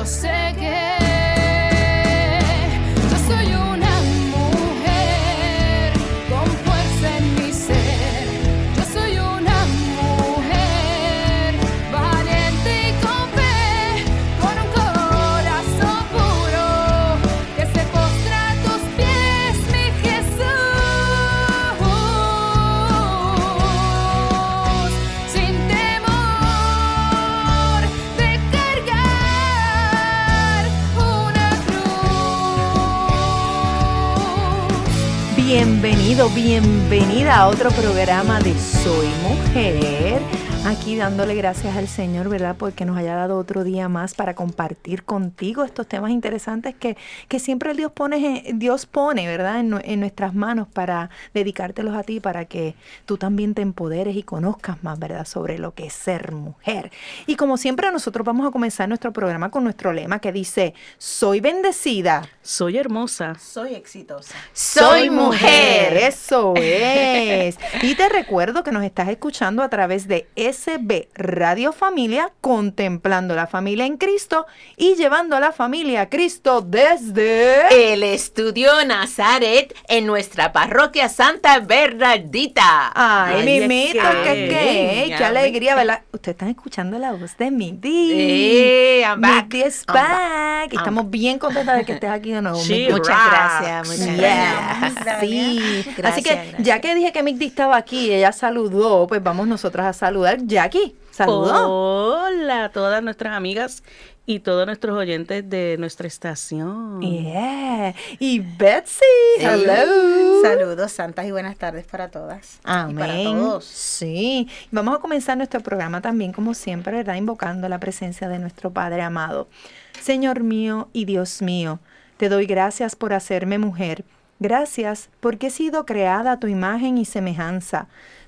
yo sé que Bienvenido, bienvenida a otro programa de Soy Mujer. Aquí dándole gracias al Señor, ¿verdad? Porque nos haya dado otro día más para compartir contigo estos temas interesantes que, que siempre Dios pone, Dios pone, ¿verdad? En, en nuestras manos para dedicártelos a ti, para que tú también te empoderes y conozcas más, ¿verdad? Sobre lo que es ser mujer. Y como siempre, nosotros vamos a comenzar nuestro programa con nuestro lema que dice, soy bendecida. Soy hermosa. Soy exitosa. Soy mujer, eso es. Y te recuerdo que nos estás escuchando a través de SB Radio Familia, contemplando la familia en Cristo y llevando a la familia a Cristo desde... El estudio Nazaret en nuestra parroquia Santa Bernardita. Ay, Ay, mimito, qué, que- qué, qué ves alegría, ¿verdad? Ustedes están escuchando la voz de Midi. Eh, I'm back. Midi is I'm back. Estamos bien contentas de que estés aquí de nuevo. She. Muchas rocks. gracias, muchas Yeah, gracias. sí. Así que gracias. ya que dije que Migdi estaba aquí y ella saludó, pues vamos nosotras a saludar. Jackie, saludó. Hola a todas nuestras amigas y todos nuestros oyentes de nuestra estación. Yeah. Y Betsy, hello. Saludos, santas y buenas tardes para todas. Amén. Y para todos. Sí. Vamos a comenzar nuestro programa también, como siempre, ¿verdad? Invocando la presencia de nuestro Padre amado. Señor mío y Dios mío, te doy gracias por hacerme mujer. Gracias porque he sido creada a tu imagen y semejanza.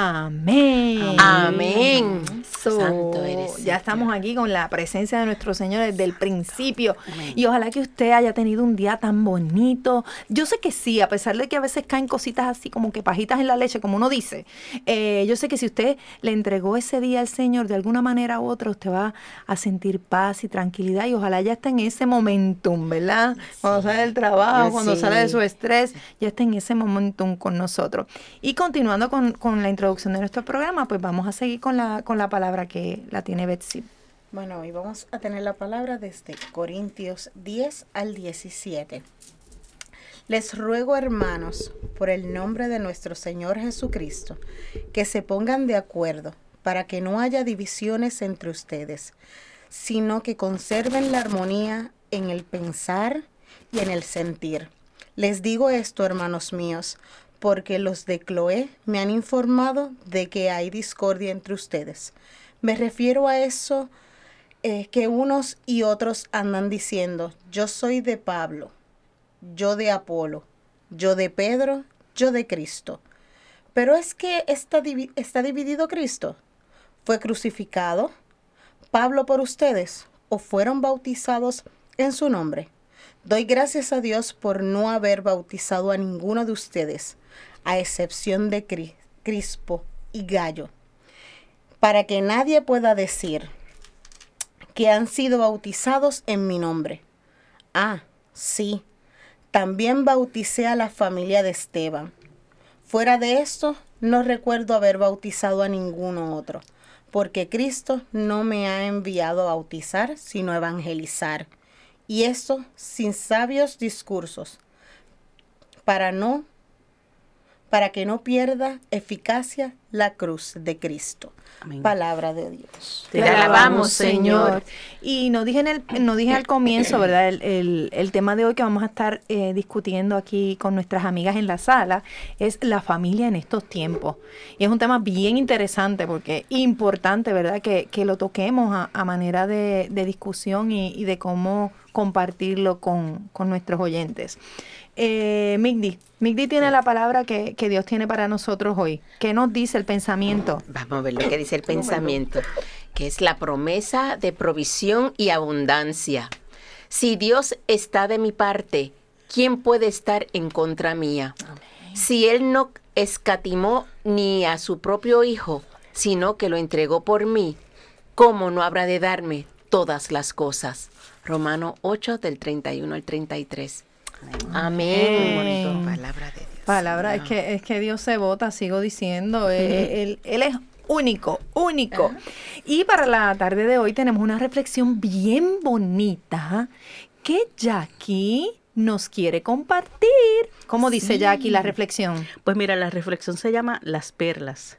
Amén. Amén. So, Santo eres, ya estamos aquí con la presencia de nuestro Señor desde el principio. Y ojalá que usted haya tenido un día tan bonito. Yo sé que sí, a pesar de que a veces caen cositas así como que pajitas en la leche, como uno dice. eh, yo sé que si usted le entregó ese día al Señor de alguna manera u otra, usted va a sentir paz y tranquilidad. Y ojalá ya esté en ese momentum, ¿verdad? Cuando sale del trabajo, cuando sale de su estrés, ya está en ese momentum con nosotros. Y continuando con, con la introducción de nuestro programa, pues vamos a seguir con la, con la palabra que la tiene Betsy. Bueno, hoy vamos a tener la palabra desde Corintios 10 al 17. Les ruego, hermanos, por el nombre de nuestro Señor Jesucristo, que se pongan de acuerdo para que no haya divisiones entre ustedes, sino que conserven la armonía en el pensar y en el sentir. Les digo esto, hermanos míos, porque los de Cloé me han informado de que hay discordia entre ustedes. Me refiero a eso eh, que unos y otros andan diciendo, yo soy de Pablo, yo de Apolo, yo de Pedro, yo de Cristo. Pero es que está, está dividido Cristo. ¿Fue crucificado Pablo por ustedes o fueron bautizados en su nombre? Doy gracias a Dios por no haber bautizado a ninguno de ustedes, a excepción de Cri- Crispo y Gallo, para que nadie pueda decir que han sido bautizados en mi nombre. Ah, sí, también bauticé a la familia de Esteban. Fuera de esto, no recuerdo haber bautizado a ninguno otro, porque Cristo no me ha enviado a bautizar, sino a evangelizar, y esto sin sabios discursos, para no para que no pierda eficacia la cruz de Cristo. Amén. Palabra de Dios. Te alabamos, Señor. Y no dije, en el, no dije al comienzo, ¿verdad? El, el- el tema de hoy que vamos a estar eh, discutiendo aquí con nuestras amigas en la sala es la familia en estos tiempos. Y es un tema bien interesante porque es importante, ¿verdad? Que, que lo toquemos a, a manera de, de discusión y, y de cómo compartirlo con, con nuestros oyentes. Eh, Migdi, Migdi tiene la palabra que, que Dios tiene para nosotros hoy. ¿Qué nos dice el pensamiento? Vamos a ver lo que dice el pensamiento, que es la promesa de provisión y abundancia. Si Dios está de mi parte, ¿quién puede estar en contra mía? Si Él no escatimó ni a su propio Hijo, sino que lo entregó por mí, ¿cómo no habrá de darme todas las cosas? Romano 8 del 31 al 33. Amén. Amén. Palabra de Dios. Palabra, es que, es que Dios se vota, sigo diciendo, eh, él, él es único, único. Y para la tarde de hoy tenemos una reflexión bien bonita que Jackie nos quiere compartir. ¿Cómo dice Jackie la reflexión? Pues mira, la reflexión se llama Las perlas.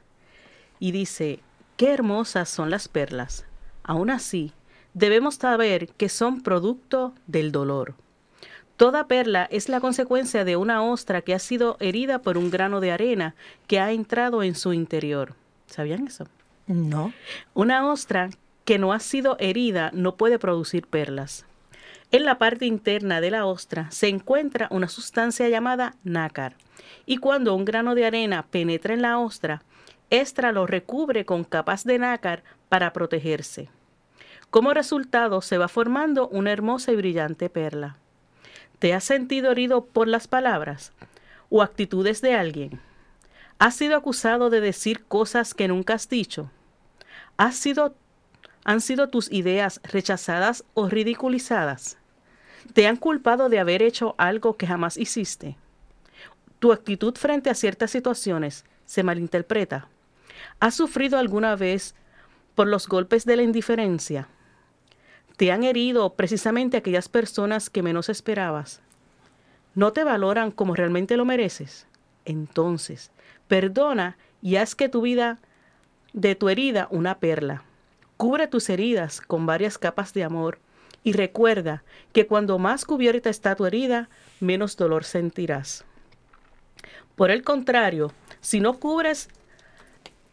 Y dice, qué hermosas son las perlas. Aún así, debemos saber que son producto del dolor. Toda perla es la consecuencia de una ostra que ha sido herida por un grano de arena que ha entrado en su interior. ¿Sabían eso? No. Una ostra que no ha sido herida no puede producir perlas. En la parte interna de la ostra se encuentra una sustancia llamada nácar, y cuando un grano de arena penetra en la ostra, ésta lo recubre con capas de nácar para protegerse. Como resultado se va formando una hermosa y brillante perla. ¿Te has sentido herido por las palabras o actitudes de alguien? ¿Has sido acusado de decir cosas que nunca has dicho? ¿Has sido, ¿Han sido tus ideas rechazadas o ridiculizadas? ¿Te han culpado de haber hecho algo que jamás hiciste? ¿Tu actitud frente a ciertas situaciones se malinterpreta? ¿Has sufrido alguna vez por los golpes de la indiferencia? ¿Te han herido precisamente aquellas personas que menos esperabas? ¿No te valoran como realmente lo mereces? Entonces, perdona y haz que tu vida de tu herida una perla. Cubre tus heridas con varias capas de amor y recuerda que cuando más cubierta está tu herida, menos dolor sentirás. Por el contrario, si no cubres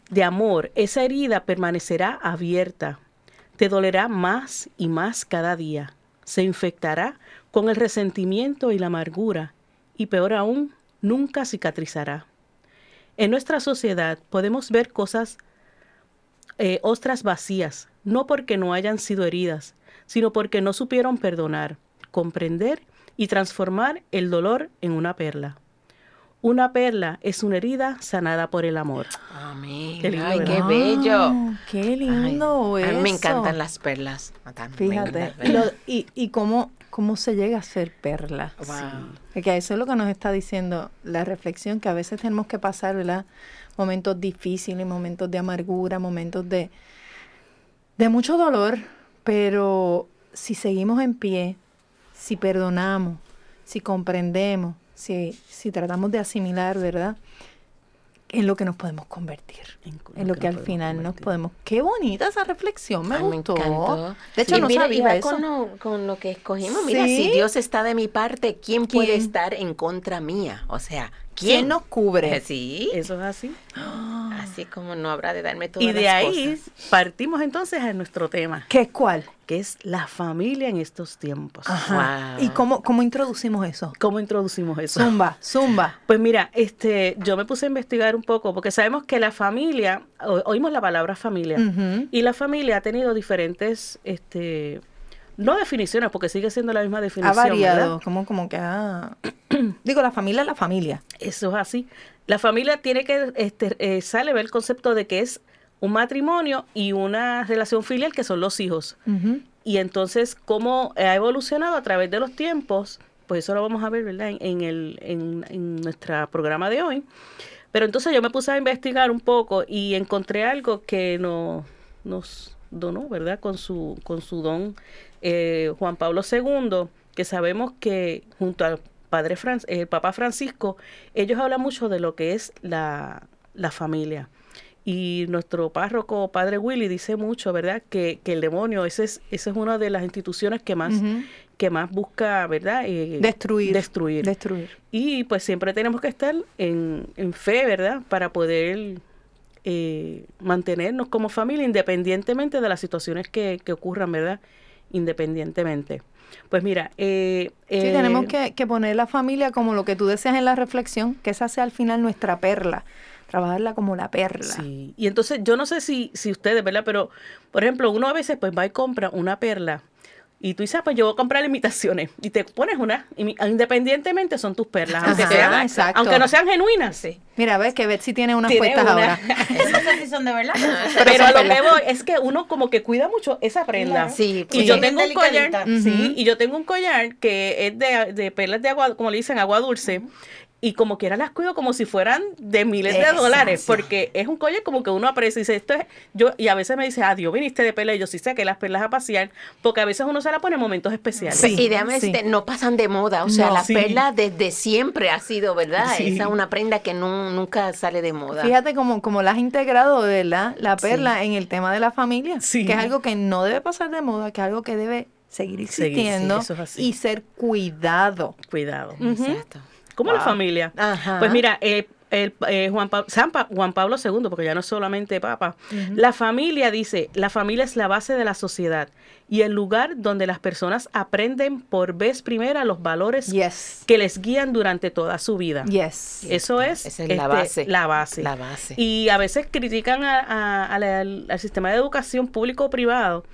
de amor, esa herida permanecerá abierta. Te dolerá más y más cada día. Se infectará con el resentimiento y la amargura y peor aún, nunca cicatrizará. En nuestra sociedad podemos ver cosas, eh, ostras vacías, no porque no hayan sido heridas, sino porque no supieron perdonar, comprender y transformar el dolor en una perla. Una perla es una herida sanada por el amor. Amén. Qué lindo, Ay, qué bello. Qué lindo Ay, a mí me encantan las perlas. También, Fíjate. Y, lo- y, y cómo, cómo se llega a ser perla. Wow. Porque eso es lo que nos está diciendo la reflexión, que a veces tenemos que pasar, ¿verdad? Momentos difíciles, momentos de amargura, momentos de, de mucho dolor, pero si seguimos en pie, si perdonamos, si comprendemos, si, si tratamos de asimilar, ¿verdad? En lo que nos podemos convertir. En En lo que al final nos podemos... Qué bonita esa reflexión, me Ay, gustó. encantó. De hecho, no mira, sabía iba eso. Con lo, con lo que escogimos. Mira, Sí. si Dios está de mi parte, ¿quién, puede estar en contra mía? O sea, ¿quién? ¿Quién nos cubre? Sí. Eso es así. Así como no habrá de darme todas Y de las ahí cosas. partimos entonces a nuestro tema, ¿Qué es cuál? que es la familia en estos tiempos. Ajá. Wow. ¿Y cómo, cómo introducimos eso? ¿Cómo introducimos eso? Zumba, zumba. Pues mira, este, yo me puse a investigar un poco porque sabemos que la familia, o- oímos la palabra familia, y la familia ha tenido diferentes, este, no definiciones, porque sigue siendo la misma Ha definición. variado, ¿verdad? como, como que ha... Digo, la familia es la familia. Eso es así. La familia tiene que, este, eh, sale ver el concepto de que es un matrimonio y una relación filial que son los hijos. Y entonces, cómo ha evolucionado a través de los tiempos, pues eso lo vamos a ver, ¿verdad? En, en el, en, en nuestro programa de hoy. Pero entonces yo me puse a investigar un poco y encontré algo que no, nos donó, ¿verdad? Con su, con su don eh, Juan Pablo II, que sabemos que junto al padre Fran- el Papa Francisco, ellos hablan mucho de lo que es la, la familia. Y nuestro párroco, Padre Willy, dice mucho, ¿verdad? Que, que el demonio, ese es, esa es una de las instituciones que más, que más busca, ¿verdad? Eh, Destruir. Destruir. Destruir. Y pues siempre tenemos que estar en, en fe, ¿verdad? Para poder eh, mantenernos como familia independientemente de las situaciones que, que ocurran, ¿verdad? Independientemente. Pues mira, eh, Sí, eh, tenemos que, que poner la familia como lo que tú deseas en la reflexión, que esa sea al final nuestra perla. Trabajarla como la perla. Sí, y entonces yo no sé si, si ustedes, ¿verdad? Pero, por ejemplo, uno a veces pues va y compra una perla y tú dices, ah, pues yo voy a comprar imitaciones y te pones una, imi- independientemente son tus perlas, aunque, Ajá, sean- exacto. aunque no sean genuinas. Sí. Mira, ves que Betsy tiene unas Tiene puestas una. ahora. No sé si son de verdad. Pero, a lo que voy es que uno como que cuida mucho esa prenda. Claro. Sí, Y sí. yo tengo un collar, sí, y yo tengo un collar que es de, de perlas de agua, como le dicen, agua dulce. Y como quiera las cuido como si fueran de miles de Exacto. dólares, porque es un collar como que uno aprecia y dice, esto es, yo, y a veces me dice, adiós, viniste de perla, y yo sí saqué las perlas a pasear, porque a veces uno se la pone en momentos especiales. Sí. y déjame sí. decirte, no pasan de moda. O sea, No. la Sí. perla desde siempre ha sido, ¿verdad? Sí. Esa es una prenda que no, nunca sale de moda. Fíjate cómo, cómo la has integrado, ¿verdad? La Sí. perla en el tema de la familia. Sí. Que es algo que no debe pasar de moda, que es algo que debe seguir Seguir, sí, existiendo eso es así. y ser cuidado. Cuidado. Ujú. Exacto. Como la Wow. familia. Ajá. Pues mira, eh, el, eh, Juan, Pa- San Pa- Juan Pablo II, porque ya no es solamente Papa, la familia dice, la familia es la base de la sociedad y el lugar donde las personas aprenden por vez primera los valores Yes. que les guían durante toda su vida. Yes. Eso es, Esa es la este, base. La base. La base. Y a veces critican a- a- a la- al, al sistema de educación público o privado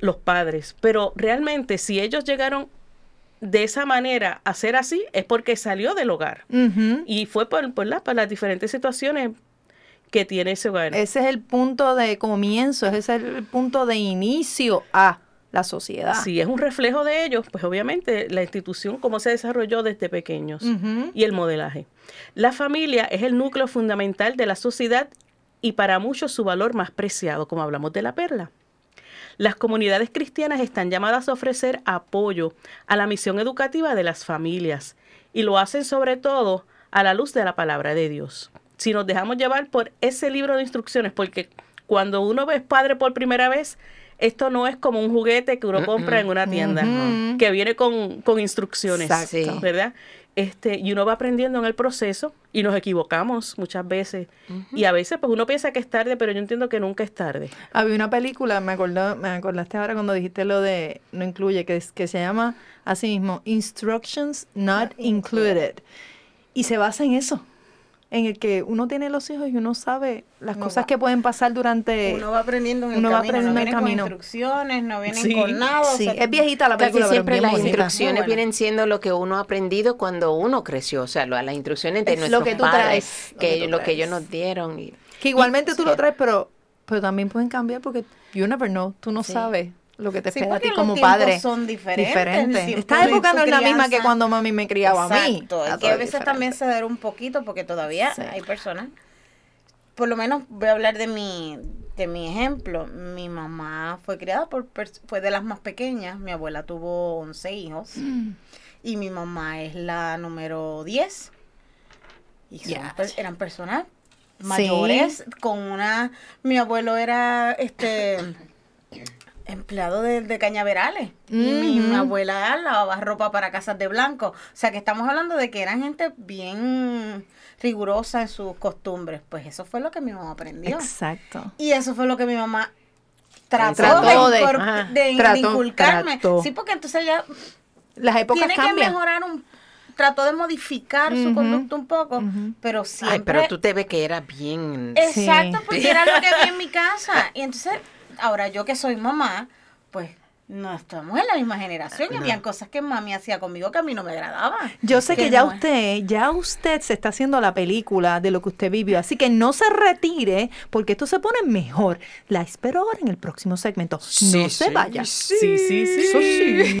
los padres, pero realmente si ellos llegaron de esa manera a ser así es porque salió del hogar y fue por, por, la- por las diferentes situaciones que tiene ese hogar. Ese es el punto de comienzo, ese es el punto de inicio a la sociedad. Si es un reflejo de ellos, pues obviamente la institución cómo se desarrolló desde pequeños y el modelaje. La familia es el núcleo fundamental de la sociedad y para muchos su valor más preciado, como hablamos de la perla. Las comunidades cristianas están llamadas a ofrecer apoyo a la misión educativa de las familias y lo hacen sobre todo a la luz de la palabra de Dios. Si nos dejamos llevar por ese libro de instrucciones, porque cuando uno es padre por primera vez, esto no es como un juguete que uno compra en una tienda, Ujú. que viene con, con instrucciones, Exacto. ¿verdad? Este, y uno va aprendiendo en el proceso y nos equivocamos muchas veces. Y a veces pues uno piensa que es tarde, pero yo entiendo que nunca es tarde. Había una película, me acordó, me acordaste ahora cuando dijiste lo de no incluye, que, es, que se llama así mismo Instructions Not Included. Y se basa en eso, en el que uno tiene los hijos y uno sabe las Uno cosas va- que pueden pasar durante... Uno va aprendiendo en el Uno va camino, aprendiendo no vienen con camino. instrucciones, no vienen Sí. con nada. o sí, sea, es viejita la Casi película, pero siempre las bonita. instrucciones vienen siendo lo que uno ha aprendido cuando uno creció, o sea, lo- las instrucciones de Es lo nuestros que tú padres, traes, lo que, lo que ellos nos dieron. y- Que igualmente y- tú lo traes, pero, pero también pueden cambiar porque you never know, tú no Sí. sabes lo que te Sí, espera a ti como padre. son diferentes, el Diferente. tiempo Esta época no es la misma que cuando mami me criaba a mí. Exacto, que a veces diferente. también ceder un poquito porque todavía Sí. hay personas. Por lo menos voy a hablar de mi de mi ejemplo. Mi mamá fue criada por fue de las más pequeñas. Mi abuela tuvo 11 hijos Mm. y mi mamá es la número 10. Y son per- eran personas mayores con una mi abuelo era este empleado de, de cañaverales y mi, abuela lavaba ropa para casas de blanco. O sea que estamos hablando de que eran gente bien rigurosa en sus costumbres. Pues eso fue lo que mi mamá aprendió. Exacto. Y eso fue lo que mi mamá trató, Trató de, de- Trató, inculcarme. trató. Sí, porque entonces ella Las épocas tiene que mejorar un trató de modificar su conducta un poco, pero siempre Ay, pero tú te ves que era bien... Exacto, Sí. porque era lo que había en mi casa. Y entonces, ahora yo que soy mamá, pues no estamos en la misma generación y habían cosas que mami hacía conmigo que a mí no me agradaban. Yo sé que, ya no es- usted, ya usted se está haciendo la película de lo que usted vivió, así que no se retire porque esto se pone mejor. La espero ahora en el próximo segmento. no Sí, se sí, vaya. Sí, sí, sí. Eso sí.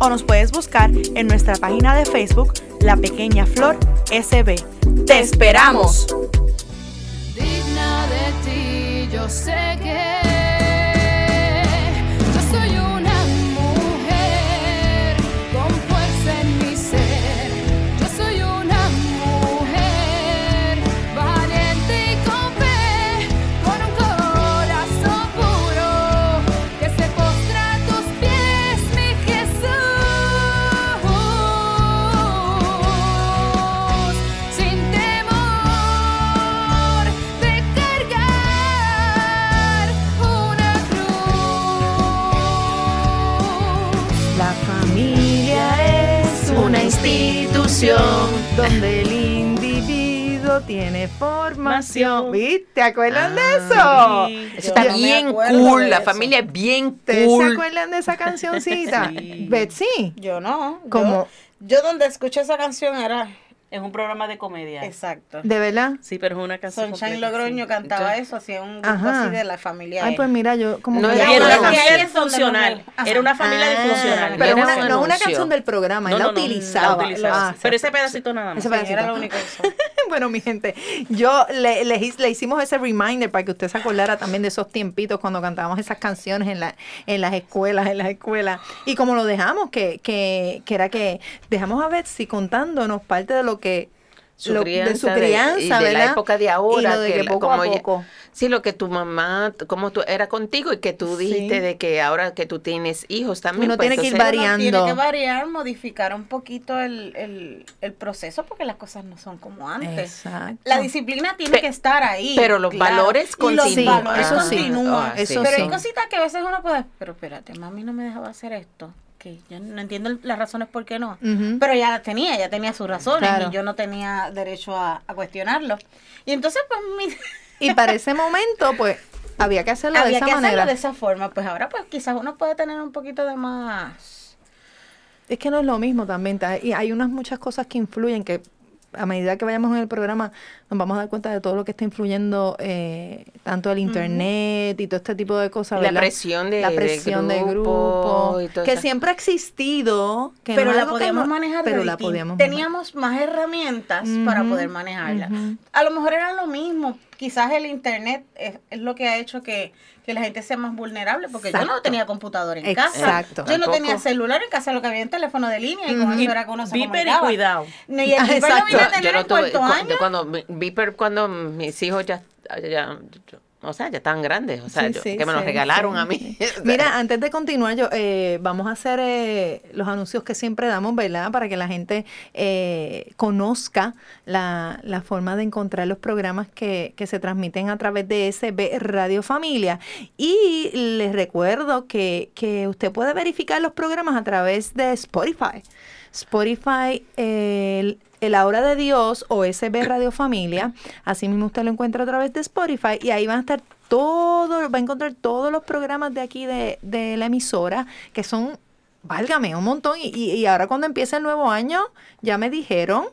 o nos puedes buscar en nuestra página de Facebook La Pequeña Flor SB. ¡Te esperamos! digna de ti, yo sé que donde el individuo tiene formación. ¿Viste? ¿Te acuerdan de eso? Sí. Eso está bien cool, la familia es bien ¿Ustedes se cool. acuerdan de esa cancioncita? Sí. Betsy. Yo no. yo- Como- Yo, donde escuché esa canción era. Es un programa de comedia. Exacto. ¿De verdad? Sí, pero es una canción. Sunshine completa, Logroño sí. cantaba Yo- eso, hacía un grupo Ajá. así de la familia. Ay, él. pues mira, yo como No que era ya Y era una familia disfuncional. ajá. Era una familia Ah, disfuncional. Pero Era una- un no es una canción del programa, él No, la no, no, utilizaba. la utilizaba. Ah, pero ese pedacito nada más. Ese Sí, pedacito. era lo único que bueno, mi gente, yo le, le, hicimos ese reminder para que usted se acordara también de esos tiempitos cuando cantábamos esas canciones en, la, en las escuelas, en las escuelas. Y como lo dejamos, que, que, que era que dejamos a Betsy contándonos parte de lo que Su lo- crianza, de su de- crianza, y de ¿verdad? la época de ahora, y lo de que que, poco como a poco. Sí, lo que tu mamá, como tú era contigo y que tú dijiste Sí. de que ahora que tú tienes hijos también. Uno pues, tiene que ir variando. Uno Tiene que variar, modificar un poquito el, el, el proceso porque las cosas no son como antes. Exacto. La disciplina tiene Pe- que estar ahí. pero los valores continúan. valores Eso sí. Ah, sí. Pero sí. hay cositas que a veces uno puede, pero espérate, mami no me dejaba hacer esto. Que yo no entiendo las razones por qué no. Pero ya las tenía, ya tenía sus razones Claro. y yo no tenía derecho a, a cuestionarlo. Y entonces, pues, mi, Y para ese momento, pues, había que hacerlo de había esa que manera. hacerlo de esa forma. Pues ahora, pues, quizás uno puede tener un poquito de más... Es que no es lo mismo también. ta- Y hay unas muchas cosas que influyen que a medida que vayamos en el programa nos vamos a dar cuenta de todo lo que está influyendo eh, tanto el internet y todo este tipo de cosas. La ¿verdad? presión de- la de presión de grupo grupo, y todo que eso. siempre ha existido, que pero no la algo que podíamos no- manejar de pero la podíamos manejar. teníamos más herramientas para poder manejarla a lo mejor era lo mismo quizás el internet es, es lo que ha hecho que, que la gente sea más vulnerable porque yo no tenía computadora en casa Exacto. yo no Tampoco. tenía celular en casa lo que había en teléfono de línea y con eso era que uno se Viper y cuidado. Ni el Viper lo exacto. vine a Yo, tener yo no en tuve, cuarto cu- año. cuando mi- Viper, cuando mis hijos ya, ya- o sea, ya están grandes, o sea, Sí, yo- sí, que me los sí, regalaron sí, a mí. Mira, antes de continuar, yo eh, vamos a hacer eh, los anuncios que siempre damos, ¿verdad? Para que la gente eh, conozca la, la forma de encontrar los programas que, que se transmiten a través de SB Radio Familia. Y les recuerdo que, que usted puede verificar los programas a través de Spotify. Spotify, el, el Hora de Dios o SB Radio Familia. Así mismo usted lo encuentra a través de Spotify y ahí van a estar todos, va a encontrar todos los programas de aquí de, de la emisora que son, válgame, un montón. Y, y, y ahora cuando empieza el nuevo año, ya me dijeron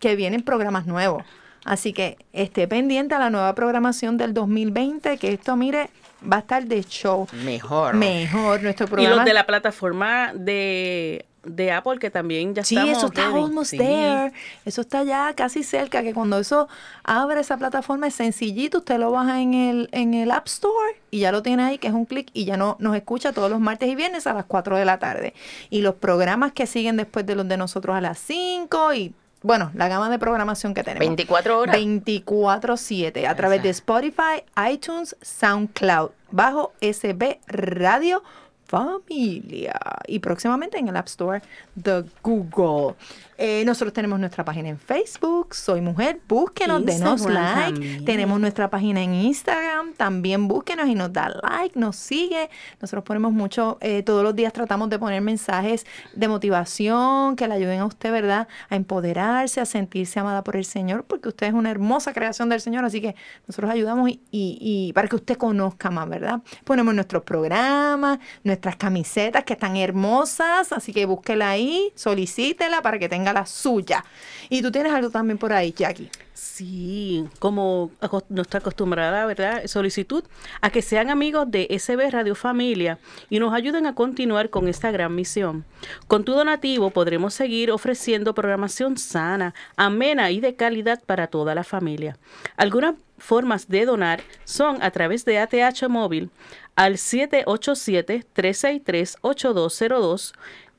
que vienen programas nuevos. Así que esté pendiente a la nueva programación del 2020, que esto, mire, va a estar de show. Mejor. Mejor nuestro Y programa. los de la plataforma de, de Apple, que también ya Sí, estamos eso está ready. almost Sí. there. Eso está ya casi cerca, que cuando eso abre esa plataforma es sencillito, usted lo baja en el, en el App Store y ya lo tiene ahí, que es un clic y ya no nos escucha todos los martes y viernes a las 4 de la tarde. Y los programas que siguen después de los de nosotros a las 5 y bueno, la gama de programación que tenemos. 24 horas. 24/7 a través de Spotify, iTunes, SoundCloud, bajo SB Radio Familia y próximamente en el App Store de Google. Eh, nosotros tenemos nuestra página en Facebook, Soy Mujer, búsquenos, denos like. también. Tenemos nuestra página en Instagram, también búsquenos y nos da like, nos sigue. Nosotros ponemos mucho, eh, todos los días tratamos de poner mensajes de motivación que le ayuden a usted, ¿verdad? A empoderarse, a sentirse amada por el Señor, porque usted es una hermosa creación del Señor, así que nosotros ayudamos y, y- y para que usted conozca más, ¿verdad? Ponemos nuestros programas, nuestras camisetas que están hermosas, así que búsquela ahí, solicítela para que tenga la suya. Y tú tienes algo también por ahí, Jackie. Sí, como nuestra acostumbrada, ¿verdad? Solicitud a que sean amigos de SB Radio Familia y nos ayuden a continuar con esta gran misión. Con tu donativo podremos seguir ofreciendo programación sana, amena y de calidad para toda la familia. Algunas formas de donar son a través de ATH móvil al 787-363-8202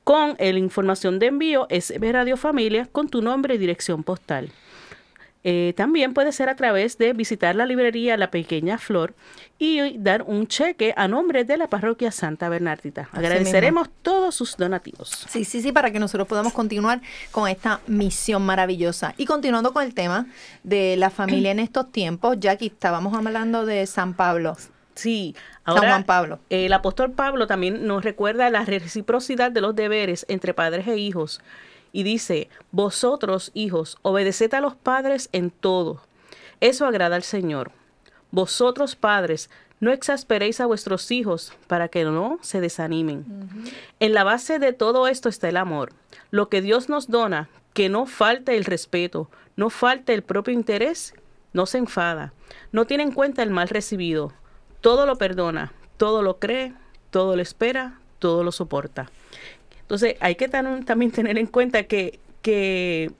con la información de envío SB Radio Familia con tu nombre y dirección postal. Eh, también puede ser a través de visitar la librería La Pequeña Flor y dar un cheque a nombre de la parroquia Santa Bernardita. Agradeceremos todos sus donativos. Sí, sí, sí, para que nosotros podamos continuar con esta misión maravillosa. Y continuando con el tema de la familia en estos tiempos, Jackie, estábamos hablando de San Pablo. Sí, San ahora Juan Pablo. el apóstol Pablo también nos recuerda la reciprocidad de los deberes entre padres e hijos y dice, vosotros hijos, obedeced a los padres en todo. Eso agrada al Señor. Vosotros padres, no exasperéis a vuestros hijos para que no se desanimen. En la base de todo esto está el amor. Lo que Dios nos dona, que no falte el respeto, no falte el propio interés, no se enfada, no tiene en cuenta el mal recibido, todo lo perdona, todo lo cree, todo lo espera, todo lo soporta. Entonces hay que tan- también tener en cuenta que, que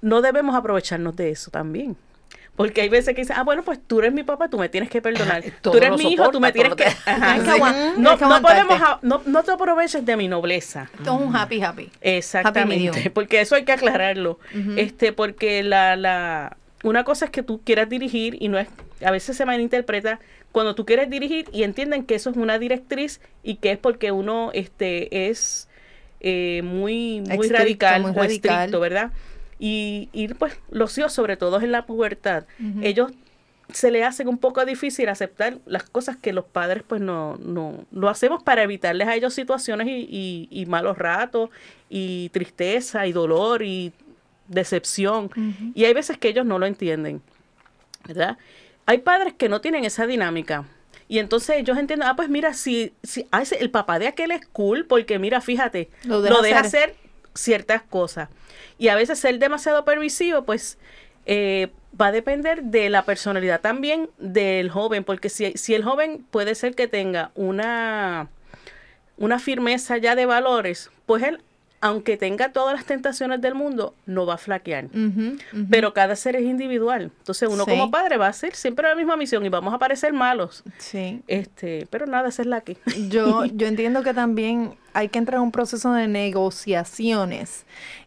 no debemos aprovecharnos de eso también. Porque hay veces que dicen, ah, bueno, pues tú eres mi papá, tú me tienes que perdonar. Tú eres mi hijo, tú me tienes que... Ajá, que no, no podemos, no, no te aproveches de mi nobleza. Esto es un happy, happy. Exactamente, porque eso hay que aclararlo. Este, porque la, la, una cosa es que tú quieras dirigir y no es, a veces se malinterpreta cuando tú quieres dirigir y entienden que eso es una directriz y que es porque uno este es eh, muy, muy Estricto, radical muy o radical. estricto, ¿verdad? Y, y pues los hijos, sobre todo en la pubertad, ellos se le hacen un poco difícil aceptar las cosas que los padres pues no, no lo hacemos para evitarles a ellos situaciones y, y- y malos ratos y tristeza y dolor y decepción y hay veces que ellos no lo entienden ¿verdad? Hay padres que no tienen esa dinámica y entonces ellos entienden, ah, pues mira, si, si ah, el papá de aquel es cool porque mira, fíjate, Lo lo deja deja, hacer. hacer ciertas cosas. Y a veces ser demasiado permisivo, pues eh, va a depender de la personalidad también del joven, porque si, si el joven puede ser que tenga una, una firmeza ya de valores, pues él, aunque tenga todas las tentaciones del mundo, no va a flaquear. Pero cada ser es individual. Entonces uno Sí. como padre va a hacer siempre la misma misión y vamos a parecer malos. Sí. Este, pero nada, esa es la que. Yo, yo entiendo que también hay que entrar en un proceso de negociaciones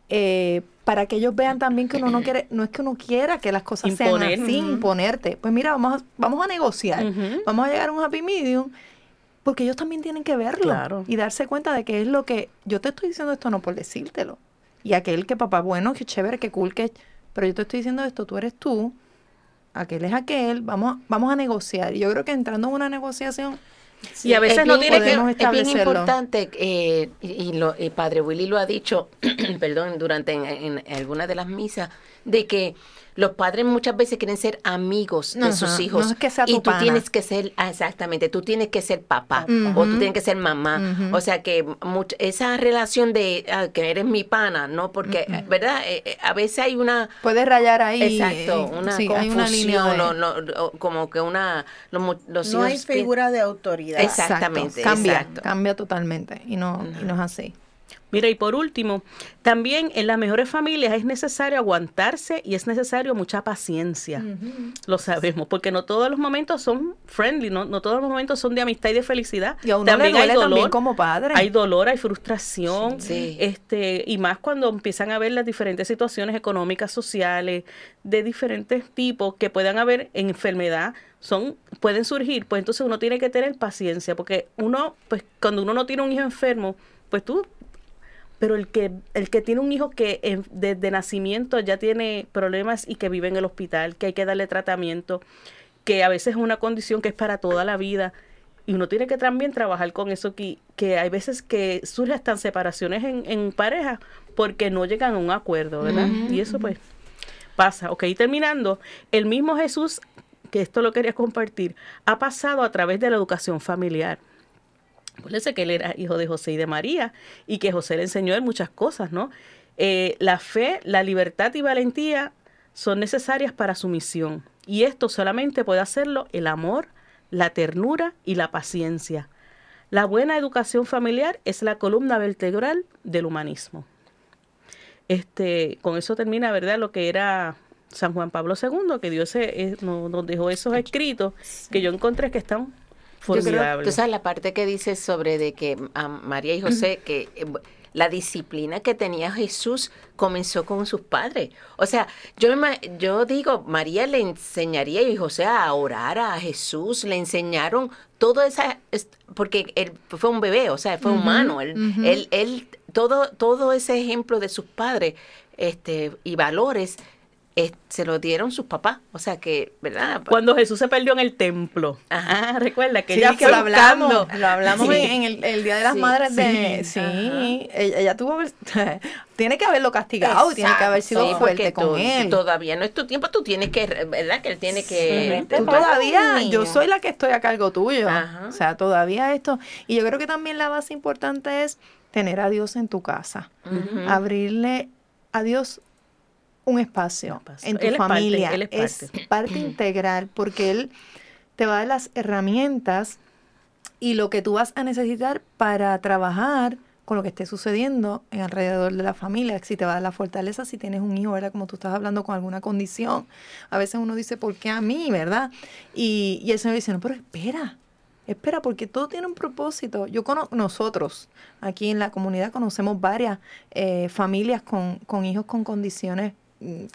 eh, para que ellos vean también que uno no quiere, no es que uno quiera que las cosas Imponer. sean así, Ujú. imponerte. Pues mira, vamos a, vamos a negociar, vamos a llegar a un happy medium, porque ellos también tienen que verlo Claro. y darse cuenta de que es lo que yo te estoy diciendo esto no por decírtelo. Y aquel que papá, bueno, que chévere, que cool, que pero yo te estoy diciendo esto, tú eres tú, aquel es aquel, vamos, vamos a negociar. Y yo creo que entrando en una negociación y a veces es no tiene que. Es bien importante, eh, y, y lo, y Padre Willy lo ha dicho, perdón, durante en, en algunas de las misas, de que los padres muchas veces quieren ser amigos de sus no hijos. es que sea y tu tú pana. tienes que ser, ah, exactamente, tú tienes que ser papá o tú tienes que ser mamá. O sea que much- esa relación de ah, que eres mi pana, ¿no? Porque, ¿verdad? Eh, eh, a veces hay una... Puedes rayar ahí. Exacto, eh, una sí, hay confusión, una no- como que una... Los, los No hay figura de autoridad. Exacto. Exactamente, Cambia, exacto. cambia totalmente. Y no, y no es así. Mira, y por último, también en las mejores familias es necesario aguantarse y es necesario mucha paciencia. Lo sabemos, porque no todos los momentos son friendly, no, no todos los momentos son de amistad y de felicidad. Y a uno le duele también como padre. Hay dolor, hay frustración, Sí. este, y más cuando empiezan a ver las diferentes situaciones económicas, sociales, de diferentes tipos que puedan haber en enfermedad, son, pueden surgir, pues entonces uno tiene que tener paciencia, porque uno, pues cuando uno no tiene un hijo enfermo, pues tú pero el que, el que tiene un hijo que desde nacimiento ya tiene problemas y que vive en el hospital, que hay que darle tratamiento, que a veces es una condición que es para toda la vida. Y uno tiene que también trabajar con eso, que, que hay veces que surgen hasta separaciones en, en pareja porque no llegan a un acuerdo, ¿verdad? Y eso pues pasa. Ok, terminando, el mismo Jesús, que esto lo quería compartir, ha pasado a través de la educación familiar. Acuérdense que él era hijo de José y de María y que José le enseñó él muchas cosas, ¿no? Eh, la fe, la libertad y valentía son necesarias para su misión. Y esto solamente puede hacerlo el amor, la ternura y la paciencia. La buena educación familiar es la columna vertebral del humanismo. Este, con eso termina, ¿verdad? Lo que era San Juan Pablo II, que Dios nos dejó esos escritos que yo encontré que están Yo creo, formidables. tú sabes la parte que dice sobre de que a María y José, que eh, la disciplina que tenía Jesús comenzó con sus padres. O sea, yo, me yo digo, María le enseñaría y José a orar a Jesús, le enseñaron todo esa, es- porque él fue un bebé, o sea, fue humano, él, él, él- todo, todo ese ejemplo de sus padres este, y valores eh, se lo dieron sus papás. O sea que, ¿verdad? Cuando Jesús se perdió en el templo. Ajá. Ah, recuerda que Sí, ella que fue lo hablamos, buscando. lo hablamos Sí. en, en el, el Día de las Sí, Madres de... sí, Sí, ella, ella tuvo... tiene que haberlo castigado, tiene que haber sido Sí, fuerte con tú- él. Todavía no es tu tiempo, tú tienes que, ¿verdad? Que él tiene que... Tú todavía, yo soy la que estoy a cargo tuyo. Ajá. O sea, todavía esto. Y yo creo que también la base importante es tener a Dios en tu casa. Abrirle a Dios un espacio, Un espacio. en tu Él es parte, familia. él es es parte integral porque Él te va a dar las herramientas y lo que tú vas a necesitar para trabajar con lo que esté sucediendo en alrededor de la familia, si te va a dar la fortaleza, si tienes un hijo, ¿verdad? Como tú estás hablando con alguna condición. A veces uno dice, ¿por qué a mí, verdad? Y, y el Señor dice, no, pero espera, espera, porque todo tiene un propósito. Yo cono nosotros, aquí en la comunidad, conocemos varias eh, familias con, con hijos con condiciones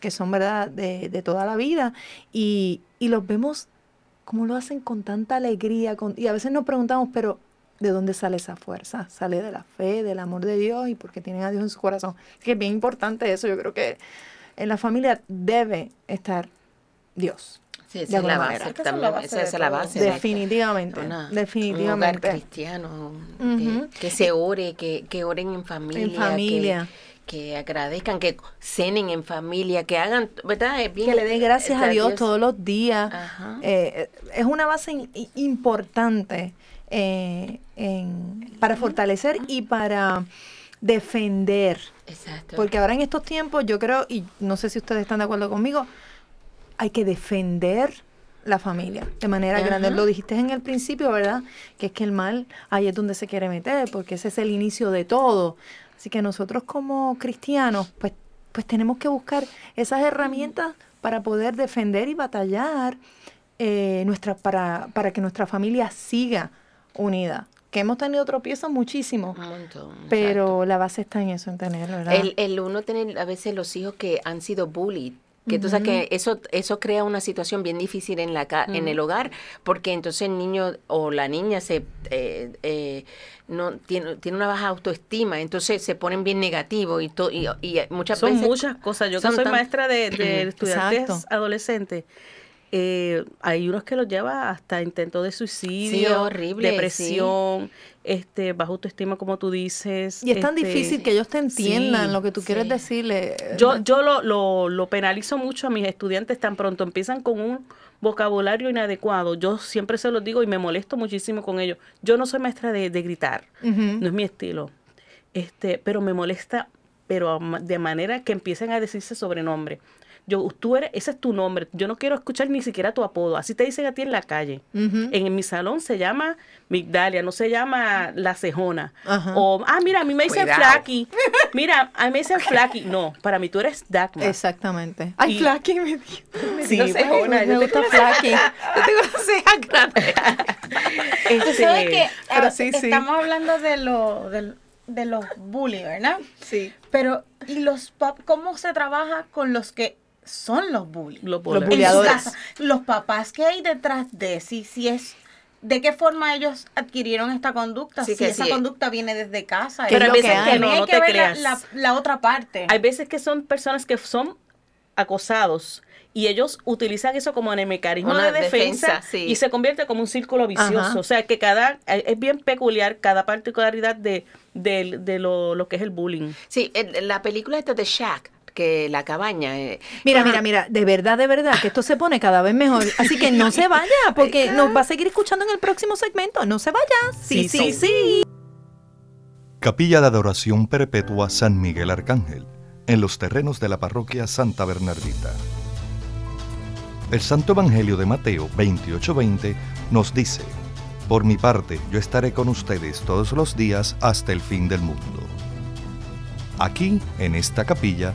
que son, ¿verdad?, de, de toda la vida. Y, y los vemos como lo hacen con tanta alegría. Con, y a veces nos preguntamos, pero ¿de dónde sale esa fuerza? Sale de la fe, del amor de Dios y porque tienen a Dios en su corazón. Así que es bien importante eso. Yo creo que en la familia debe estar Dios. Sí, de esa es la base. es la también, base esa es la base. de- Definitivamente. una- Un hogar definitivamente. cristiano, Ujú. que, que se ore, que, que oren en familia. En familia. Que, que agradezcan, que cenen en familia, que hagan, ¿verdad? Bien- que le den gracias a Dios todos los días. Ajá. Eh, es una base in- importante eh, en- para fortalecer y para defender. Exacto. Porque ahora en estos tiempos yo creo, y no sé si ustedes están de acuerdo conmigo, hay que defender la familia de manera grande. Lo dijiste en el principio, ¿verdad? Que es que el mal ahí es donde se quiere meter, porque ese es el inicio de todo. Así que nosotros como cristianos, pues, pues tenemos que buscar esas herramientas para poder defender y batallar eh, nuestra, para, para que nuestra familia siga unida. Que hemos tenido tropiezos muchísimo, Un montón. pero la base está en eso, en tenerlo, ¿verdad? El, el uno tener a veces los hijos que han sido bullied. Que tú sabes que eso, eso crea una situación bien difícil en la ca- en el hogar, porque entonces el niño o la niña se eh, eh, no tiene, tiene una baja autoestima, entonces se ponen bien negativos y, to- y, y muchas Son veces muchas cosas. Yo que son soy tan- maestra de, de estudiantes Exacto. adolescentes, eh, hay unos que los lleva hasta intentos de suicidio, Sí, horrible, depresión, este, baja autoestima, como tú dices. Y es tan este, difícil que ellos te entiendan sí, lo que tú quieres decirle. Yo, yo lo, lo, lo penalizo mucho a mis estudiantes tan pronto empiezan con un vocabulario inadecuado. Yo siempre se los digo y me molesto muchísimo con ellos. Yo no soy maestra de, de gritar, no es mi estilo. Este, pero me molesta, pero de manera que empiecen a decirse sobrenombre. Yo, tú eres, ese es tu nombre. Yo no quiero escuchar ni siquiera tu apodo. Así te dicen a ti en la calle. En, mi salón se llama Migdalia, no se llama La Cejona. O, ah, mira, a mí me dicen Cuidado. Flaky. Mira, a mí me dicen Flaky. No, para mí tú eres Dagmar. Exactamente. Ay, Y- Flaky me dijo. Sí, Cejona, me yo gusta Flaky. Yo tengo grandes. Tú Este, sabes que pero ah, sí, sí. estamos hablando de, lo, de los bullies, ¿verdad? Sí. Pero, ¿y los pap cómo se trabaja con los que son los bullies? Los Los bulleadores. papás que hay detrás de si, si es ¿De qué forma ellos adquirieron esta conducta? Sí, si que esa sí. conducta viene desde casa. Pero hay veces que También no, hay no que te ver la, creas. la- la otra parte. Hay veces que son personas que son acosados y ellos utilizan eso como en el mecanismo Una de defensa, defensa, sí. y se convierte como un círculo vicioso. Ajá. O sea, que cada eh, es bien peculiar cada particularidad de, de, de lo, lo que es el bullying. Sí, en la película esta de Shaq, que la cabaña. eh, Mira, mira, mira, de verdad, de verdad, que esto se pone cada vez mejor. Así que no se vaya, porque nos va a seguir escuchando en el próximo segmento. No se vaya. Sí, sí, Sí, sí. Capilla de Adoración Perpetua San Miguel Arcángel, en los terrenos de la parroquia Santa Bernardita. El Santo Evangelio de Mateo 28:20 nos dice, Por mi parte, yo estaré con ustedes todos los días hasta el fin del mundo. Aquí, en esta capilla,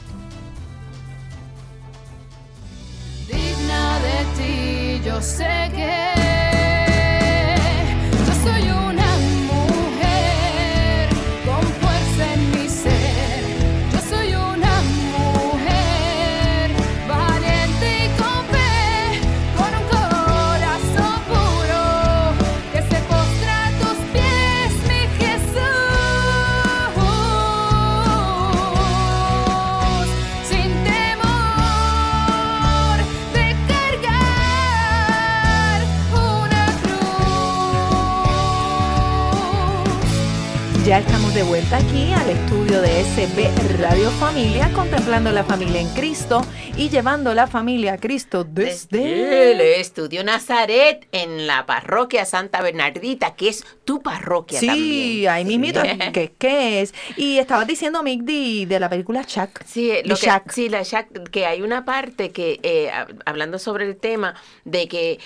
Vuelta aquí al estudio de SB Radio Familia, contemplando la familia en Cristo y llevando la familia a Cristo desde... el Estudio Nazaret en la parroquia Santa Bernardita, que es tu parroquia Sí, también. ahí mismito, ¿qué, qué es? Y estabas diciendo, Migdi, de la película Chuck. Sí, lo que, sí, la Shaq, que hay una parte que, eh, hab- hablando sobre el tema, de que,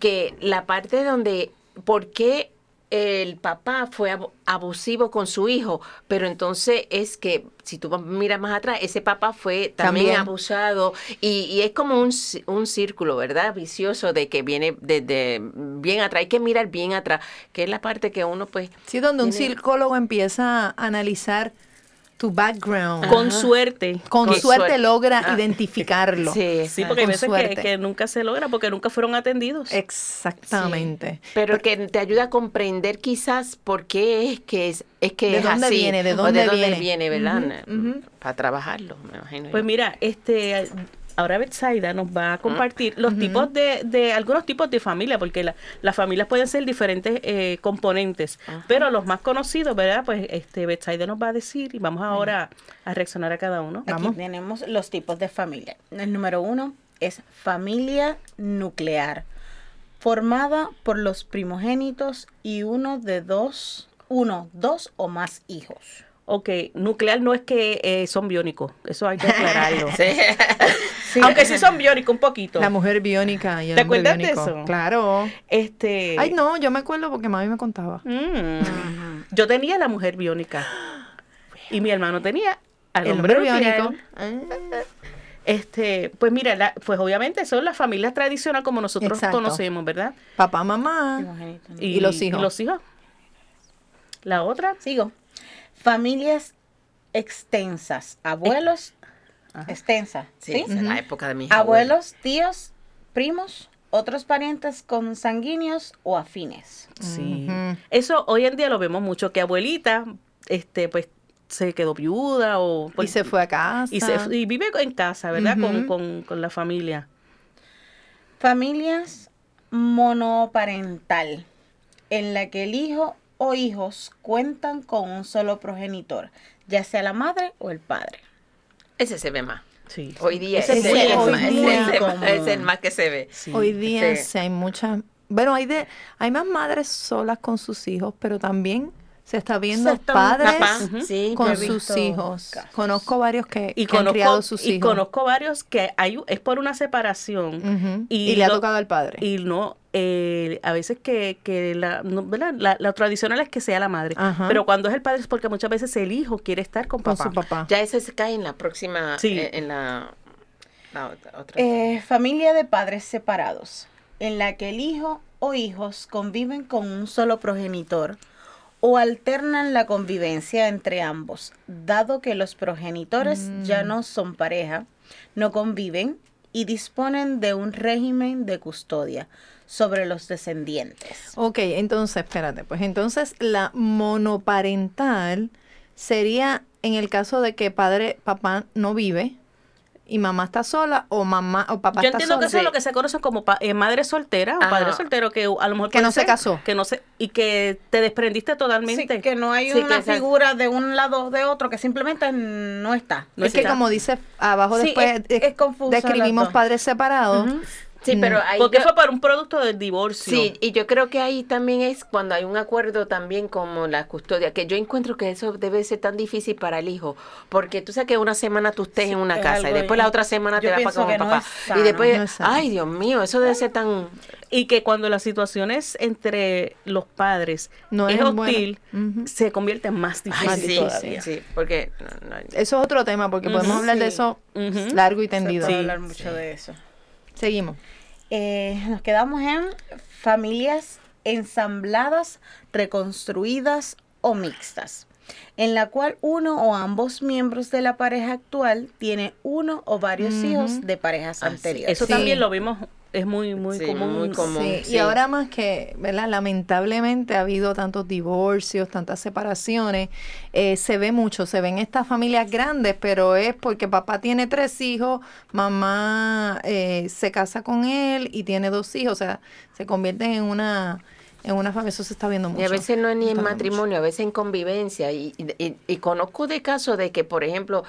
que la parte donde, ¿por qué el papá fue abu- abusivo con su hijo? Pero entonces es que, si tú miras más atrás, ese papá fue también, También. abusado y, y es como un, un círculo, ¿verdad? Vicioso de que viene desde bien atrás. Hay que mirar bien atrás, que es la parte que uno pues... Sí, donde un psicólogo empieza a analizar tu background. Con suerte. Con Con suerte suerte. logra Ah. identificarlo. Sí, Sí, porque hay veces que, que nunca se logra porque nunca fueron atendidos. Exactamente. Pero que te ayuda a comprender quizás por qué es que es, es que ¿De es dónde así, viene? ¿De o dónde de dónde viene? viene, ¿verdad? Ujú, ujú. Para trabajarlo, me imagino. Pues yo. mira, este ahora Betsaida nos va a compartir los tipos de, de algunos tipos de familia, porque la- las familias pueden ser diferentes eh, componentes, pero los más conocidos, ¿verdad? Pues este Betsaida nos va a decir y vamos ahora a reaccionar a cada uno. Aquí tenemos los tipos de familia. El número uno es familia nuclear, formada por los primogénitos y uno de dos, uno, dos o más hijos. Ok, nuclear no es que eh, son biónicos, eso hay que aclararlo. Sí. Aunque sí son biónicos un poquito. La mujer biónica y el ¿Te hombre acuerdas de eso? Claro. Este, Ay, no, yo me acuerdo porque mami me contaba. mm, yo tenía la mujer biónica y mi hermano tenía al El hombre, hombre nuclear. biónico. Este, pues mira, la- pues obviamente son las familias tradicionales como nosotros Exacto. conocemos, ¿verdad? Papá, mamá. Primogénito. Y los hijos. Y los hijos. La otra, Sigo. Familias extensas, abuelos, extensa, Sí, ¿sí? esa es la época de mis Abuelos, tíos, primos, otros parientes consanguíneos o afines. sí. Eso hoy en día lo vemos mucho, que abuelita, este, pues se quedó viuda o Y pues, se fue a casa. y, se- y vive en casa, ¿verdad? con, con, con la familia. Familias monoparental, en la que el hijo o hijos cuentan con un solo progenitor, ya sea la madre o el padre. Ese se ve más. Sí. Hoy día es el más- común. ese es el más que se ve. sí. Hoy día Sí. sí hay muchas, bueno, hay de, hay más madres solas con sus hijos, pero también se está viendo Se está- padres Papá, Ujú. sí, con sus hijos. casos. Conozco varios que, Y que han criado conozco, sus y hijos. conozco varios que hay, es por una separación. Y y, le ha tocado al padre. Y no, eh, a veces que, que la, no, ¿verdad? La, la tradicional es que sea la madre. Ajá. Pero cuando es el padre es porque muchas veces el hijo quiere estar con con papá. su papá. Ya ese se cae en la próxima, Sí. eh, en la, la otra. otra. Eh, familia de padres separados, en la que el hijo o hijos conviven con un solo progenitor o alternan la convivencia entre ambos, dado que los progenitores ya no son pareja no conviven y disponen de un régimen de custodia sobre los descendientes. Ok, entonces, espérate, pues entonces la monoparental sería en el caso de que padre, papá no vive y mamá está sola o mamá o papá Yo está entiendo sola. que eso es lo que se conoce como pa- eh, madre soltera o padre soltero que a lo mejor Que no se casó. que no se y que te desprendiste Sí, totalmente que no hay Sí, una figura de un lado o de otro, que simplemente no está. No es que como dice abajo Sí, después es- eh, es confuso describimos padres separados. Sí, pero ahí porque yo- fue para un producto del divorcio Sí, y yo creo que ahí también es cuando hay un acuerdo también como la custodia, que yo encuentro que eso debe ser tan difícil para el hijo, porque tú sabes que una semana tú estés Sí, en una es casa y después la otra semana te vas para con no papá. sano. y después, No ay Dios mío, eso debe ser tan... y que cuando las situaciones entre los padres No es hostil Ujú. se convierte en más Ay, difícil sí, todavía. sí, porque... no, no, Eso es otro tema porque podemos Ujú. hablar de Sí. eso Ujú. largo y Se tendido. puede hablar mucho de eso. Seguimos. Eh, nos quedamos en familias ensambladas, reconstruidas o mixtas, en la cual uno o ambos miembros de la pareja actual tiene uno o varios hijos de parejas Así, anteriores. Eso Sí. también lo vimos es muy muy Sí, común muy común. Sí, sí. Y ahora más que, ¿verdad? Lamentablemente ha habido tantos divorcios, tantas separaciones, eh, se ve mucho, se ven estas familias grandes, pero es porque papá tiene tres hijos, mamá eh, se casa con él y tiene dos hijos, o sea, se convierten en una, en una familia, eso se está viendo mucho. Y a veces no es ni en mucho. matrimonio, a veces en convivencia. Y, y- y conozco de casos de que, por ejemplo,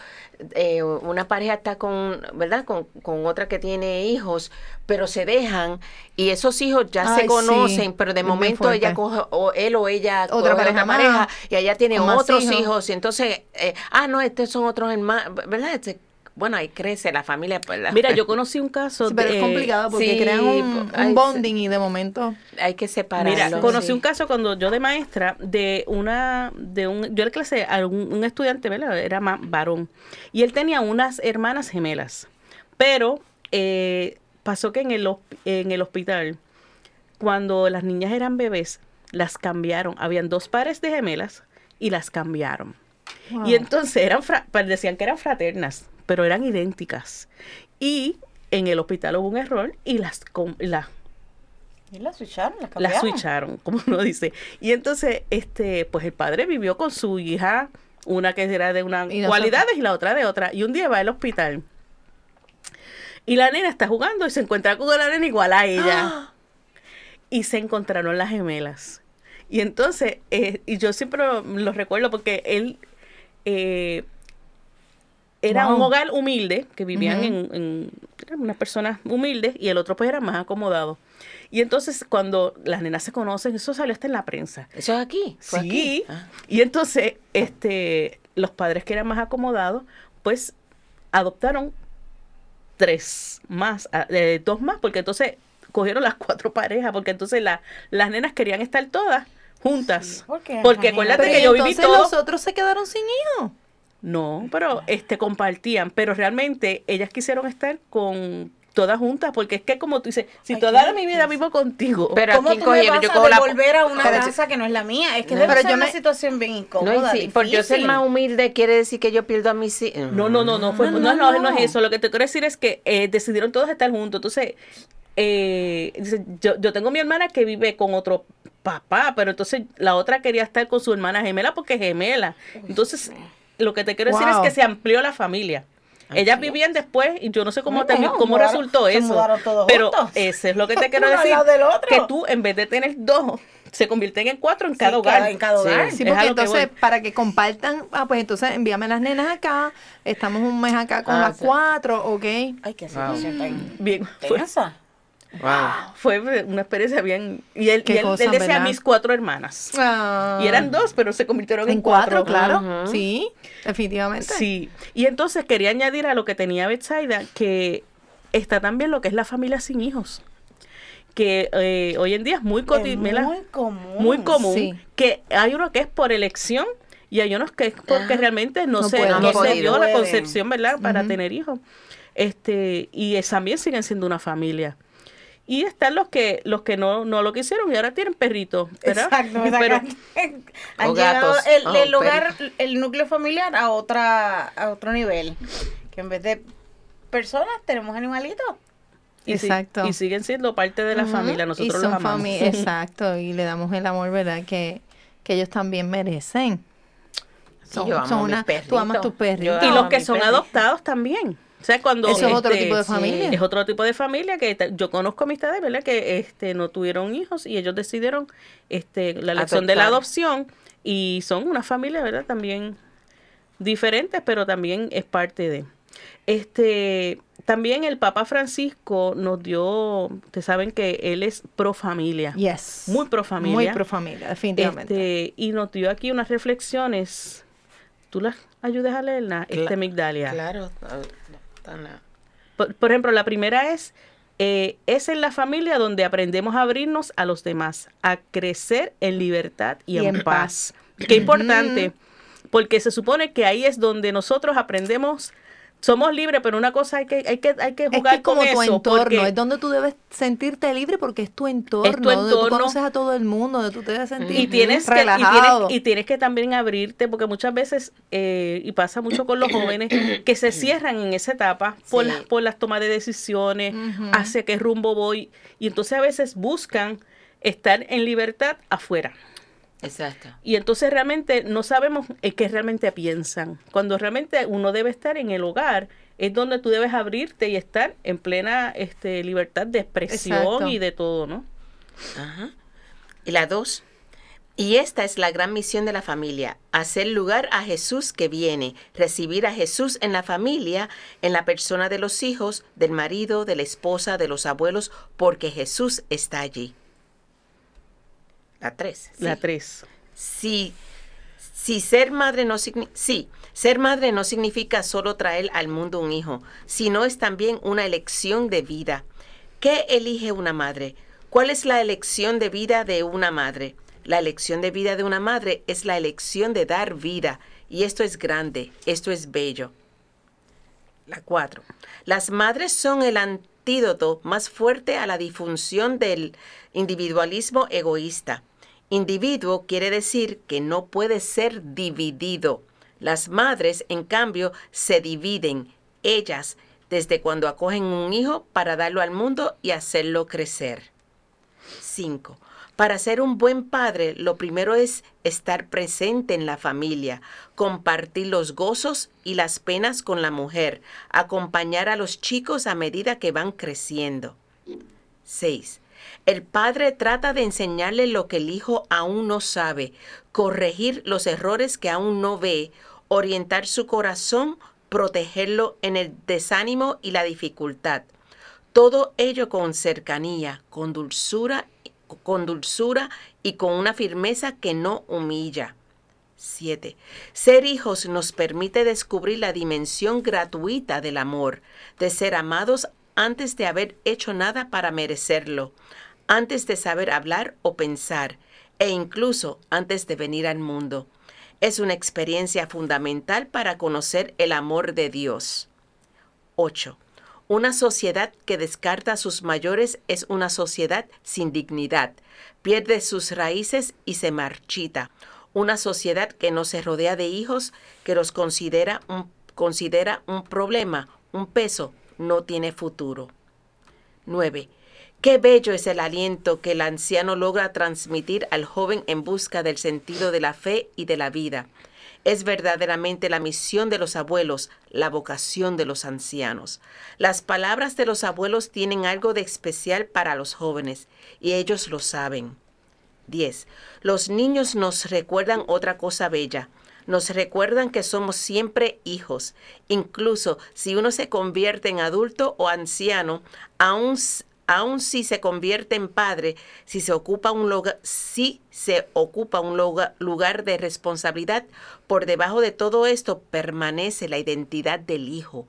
eh, una pareja está con, ¿verdad? Con, con otra que tiene hijos, pero se dejan y esos hijos ya Ay, se conocen, sí, pero de momento ella coge, o él o ella Otra pareja más, y allá tiene con más otros hijos. hijos. y entonces, eh, ah, no, estos son otros hermanos, ¿verdad? Este, bueno, ahí crece la familia. pues, la- mira yo conocí un caso Sí, pero de- es complicado porque sí, crean un, un bonding y de momento... hay que separarlo. Mira, conocí sí. un caso cuando yo de maestra de una, de un, yo le clase a un, un estudiante, ¿verdad? Era más varón. Y él tenía unas hermanas gemelas. Pero eh, pasó que en el, en el hospital, cuando las niñas eran bebés, las cambiaron. Habían dos pares de gemelas y las cambiaron. Y entonces eran fra- pues, decían que eran fraternas, pero eran idénticas. Y en el hospital hubo un error y las, las ¿Y la switcharon? ¿La la cambiaron? switcharon, como uno dice. Y entonces, este, pues el padre vivió con su hija, una que era de unas cualidades y la otra de otra. Y un día va al hospital. Y la nena está jugando y se encuentra con la nena igual a ella. Y se encontraron las gemelas. Y entonces, eh, y yo siempre lo, lo recuerdo porque él eh, era Wow. un hogar humilde, que vivían en, unas personas humildes, y el otro pues era más acomodado. Y entonces cuando las nenas se conocen, eso salió hasta en la prensa. ¿Eso es aquí? ¿Fue Sí. aquí? Ah. Y entonces, este, los padres que eran más acomodados, pues adoptaron tres más, ah, eh, dos más, porque entonces cogieron las cuatro parejas, porque entonces la- las nenas querían estar todas juntas. porque, porque imagínate. acuérdate Pero que yo viví entonces todo. los otros se quedaron sin hijos. No, pero este compartían, pero realmente ellas quisieron estar con todas juntas, porque es que como tú dices, si Ay, toda mi vida vivo contigo, Pero ¿Cómo aquí tú me vas yo a cojo la- devolver a una Pero- casa que no es la mía? Es que No, debe pero ser yo una me- situación bien No, incómoda, sí, por yo ser más humilde quiere decir que yo pierdo a mis hijos. No, no, no, no, fue, No, no, no, no, no no. es eso. Lo que te quiero decir es que eh, decidieron todos estar juntos. Entonces, eh, dice, yo, yo tengo mi hermana que vive con otro papá, pero entonces la otra quería estar con su hermana gemela porque es gemela. Entonces, lo que te quiero decir Wow. es que se amplió la familia. Ay, Ellas Dios. vivían después y yo no sé cómo, Bueno, termi- cómo mudaron- resultó se eso. mudaron todos pero juntos. eso es lo que te quiero decir. lado del otro. Que tú, en vez de tener dos, se convierten en cuatro en cada Sí, hogar. en cada hogar. Sí, Es porque que entonces, para que compartan, ah, pues entonces envíame las nenas acá, estamos un mes acá con Ah, las sí. cuatro, ¿ok? Ay, qué situación tan Bien, tensa. Wow. fue una experiencia bien. Y él, y él, cosa, él decía ¿verdad? mis cuatro hermanas. Ah, Y eran dos, pero se convirtieron en, en cuatro, claro, sí, definitivamente. Sí. Y entonces quería añadir a lo que tenía Betsaida que está también lo que es la familia sin hijos. Que eh, hoy en día es muy Es muy común. Muy común. Sí. Que hay uno que es por elección y hay unos que es porque Ah, realmente no, no se, pueden. no No se dio la concepción, ¿verdad? Para tener hijos. Este, y es- también siguen siendo una familia. Y están los que los que no, no lo quisieron y ahora tienen perritos, ¿verdad? Exacto, Pero, han O llegado gatos. el, Oh, el hogar, perro. el núcleo familiar a otra a otro nivel. Que en vez de personas tenemos animalitos. Y si- Exacto. y siguen siendo parte de la Ujú. familia, nosotros y los son amamos. fami- exacto, y le damos el amor, ¿verdad? Que, que ellos también merecen. Sí, yo amo a mis tú amas tus perritos. Y los que son perrito. adoptados también. O sea, cuando Eso es otro este, tipo de familia. Es otro tipo de familia que yo conozco amistades, ¿verdad? Que este no tuvieron hijos y ellos decidieron este la elección de la adopción y son una familia, ¿verdad? También diferentes, pero también es parte de. Este, también el Papa Francisco nos dio, ustedes saben que él es pro familia. Yes. Muy pro familia. Muy pro familia, definitivamente. Este, y nos dio aquí unas reflexiones. ¿Tú las ayudas a leerlas, Cla- este Migdalia? Claro. Por, por ejemplo, la primera es, eh, es en la familia donde aprendemos a abrirnos a los demás, a crecer en libertad y, en, paz. Qué importante, porque se supone que ahí es donde nosotros aprendemos, somos libres, pero una cosa hay que, hay que, hay que Es jugar que es como con tu eso, entorno, es donde tú debes sentirte libre porque es tu entorno, Es tu donde tú entorno. conoces a todo el mundo, donde tú te debes sentir y tienes, que, y, relajado. tienes, y tienes que también abrirte, porque muchas veces, eh, y pasa mucho con los jóvenes, que se cierran en esa etapa por, Sí. las, por las tomas de decisiones, Ujú. hacia qué rumbo voy, y entonces a veces buscan estar en libertad afuera. Exacto. Y entonces realmente no sabemos eh, qué realmente piensan. Cuando realmente uno debe estar en el hogar, es donde tú debes abrirte y estar en plena este, libertad de expresión Exacto. y de todo, ¿no? Ajá. Y la dos. Y esta es la gran misión de la familia, hacer lugar a Jesús que viene, recibir a Jesús en la familia, en la persona de los hijos, del marido, de la esposa, de los abuelos, porque Jesús está allí. La tres. La sí. tres. Si, si ser madre no signi- sí, ser madre no significa solo traer al mundo un hijo, sino es también una elección de vida. ¿Qué elige una madre? ¿Cuál es la elección de vida de una madre? La elección de vida de una madre es la elección de dar vida, y esto es grande, esto es bello. La 4. Las madres son el antídoto más fuerte a la disfunción del individualismo egoísta. Individuo quiere decir que no puede ser dividido. Las madres, en cambio, se dividen, ellas, desde cuando acogen un hijo para darlo al mundo y hacerlo crecer. 5. Para ser un buen padre, lo primero es estar presente en la familia, compartir los gozos y las penas con la mujer, acompañar a los chicos a medida que van creciendo. 6. El padre trata de enseñarle lo que el hijo aún no sabe, corregir los errores que aún no ve, orientar su corazón, protegerlo en el desánimo y la dificultad. Todo ello con cercanía, con dulzura, con dulzura y con una firmeza que no humilla. 7. Ser hijos nos permite descubrir la dimensión gratuita del amor, de ser amados antes de haber hecho nada para merecerlo, antes de saber hablar o pensar, e incluso antes de venir al mundo. Es una experiencia fundamental para conocer el amor de Dios. 8. Una sociedad que descarta a sus mayores es una sociedad sin dignidad, pierde sus raíces y se marchita. Una sociedad que no se rodea de hijos, que los considera un, considera un problema, un peso, no tiene futuro. 9. Qué bello es el aliento que el anciano logra transmitir al joven en busca del sentido de la fe y de la vida. Es verdaderamente la misión de los abuelos, la vocación de los ancianos. Las palabras de los abuelos tienen algo de especial para los jóvenes, y ellos lo saben. 10. Los niños nos recuerdan otra cosa bella. Nos recuerdan que somos siempre hijos. Incluso si uno se convierte en adulto o anciano, aún, aún si se convierte en padre, si se ocupa un lugar, si se ocupa un lugar de responsabilidad, por debajo de todo esto permanece la identidad del hijo.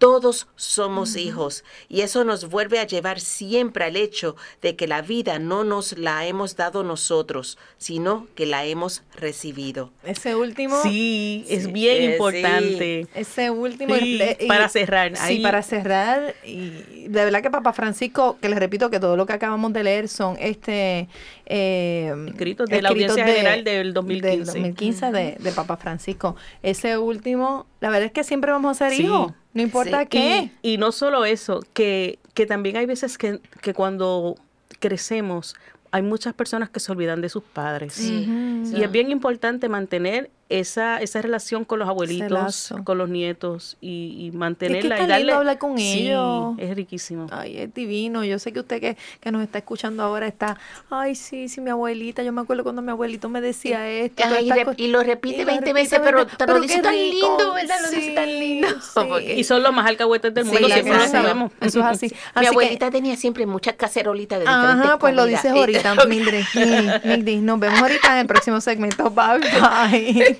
Todos somos hijos y eso nos vuelve a llevar siempre al hecho de que la vida no nos la hemos dado nosotros, sino que la hemos recibido. Ese último. Sí, es Sí, bien eh, sí. importante. Ese último. Sí, y- para cerrar, Sí, ahí- para cerrar. Y de verdad que Papa Francisco, que les repito que todo lo que acabamos de leer son este. eh, Escritos de la Audiencia General del 2015. Del 2015 de, de Papa Francisco. Ese último, la verdad es que siempre vamos a ser Sí. hijos. No importa Sí. qué. Y, y no solo eso, que, que también hay veces que, que cuando crecemos hay muchas personas que se olvidan de sus padres. Y es bien importante mantener esa, esa relación con los abuelitos, con los nietos y, y Es que mantenerla es y tan darle lindo hablar con Sí, ellos. es riquísimo. Ay, es divino. Yo sé que usted que, que nos está escuchando ahora está, ay, sí, sí, mi abuelita. Yo me acuerdo cuando mi abuelito me decía esto. Ay, y, lo repite Y lo 20 repite veces, pero 20, te lo pero dice tan rico. lindo, ¿verdad? Lo dice tan Sí, lindo. sí. Porque- Y son los más alcahuetes del Sí, mundo, siempre lo sabemos. Eso es así. Mi que- abuelita tenía siempre muchas cacerolitas de diferentes Ajá, pues lo dices ahorita, Mildred. Migdi. Nos vemos ahorita en el próximo segmento. Bye, bye.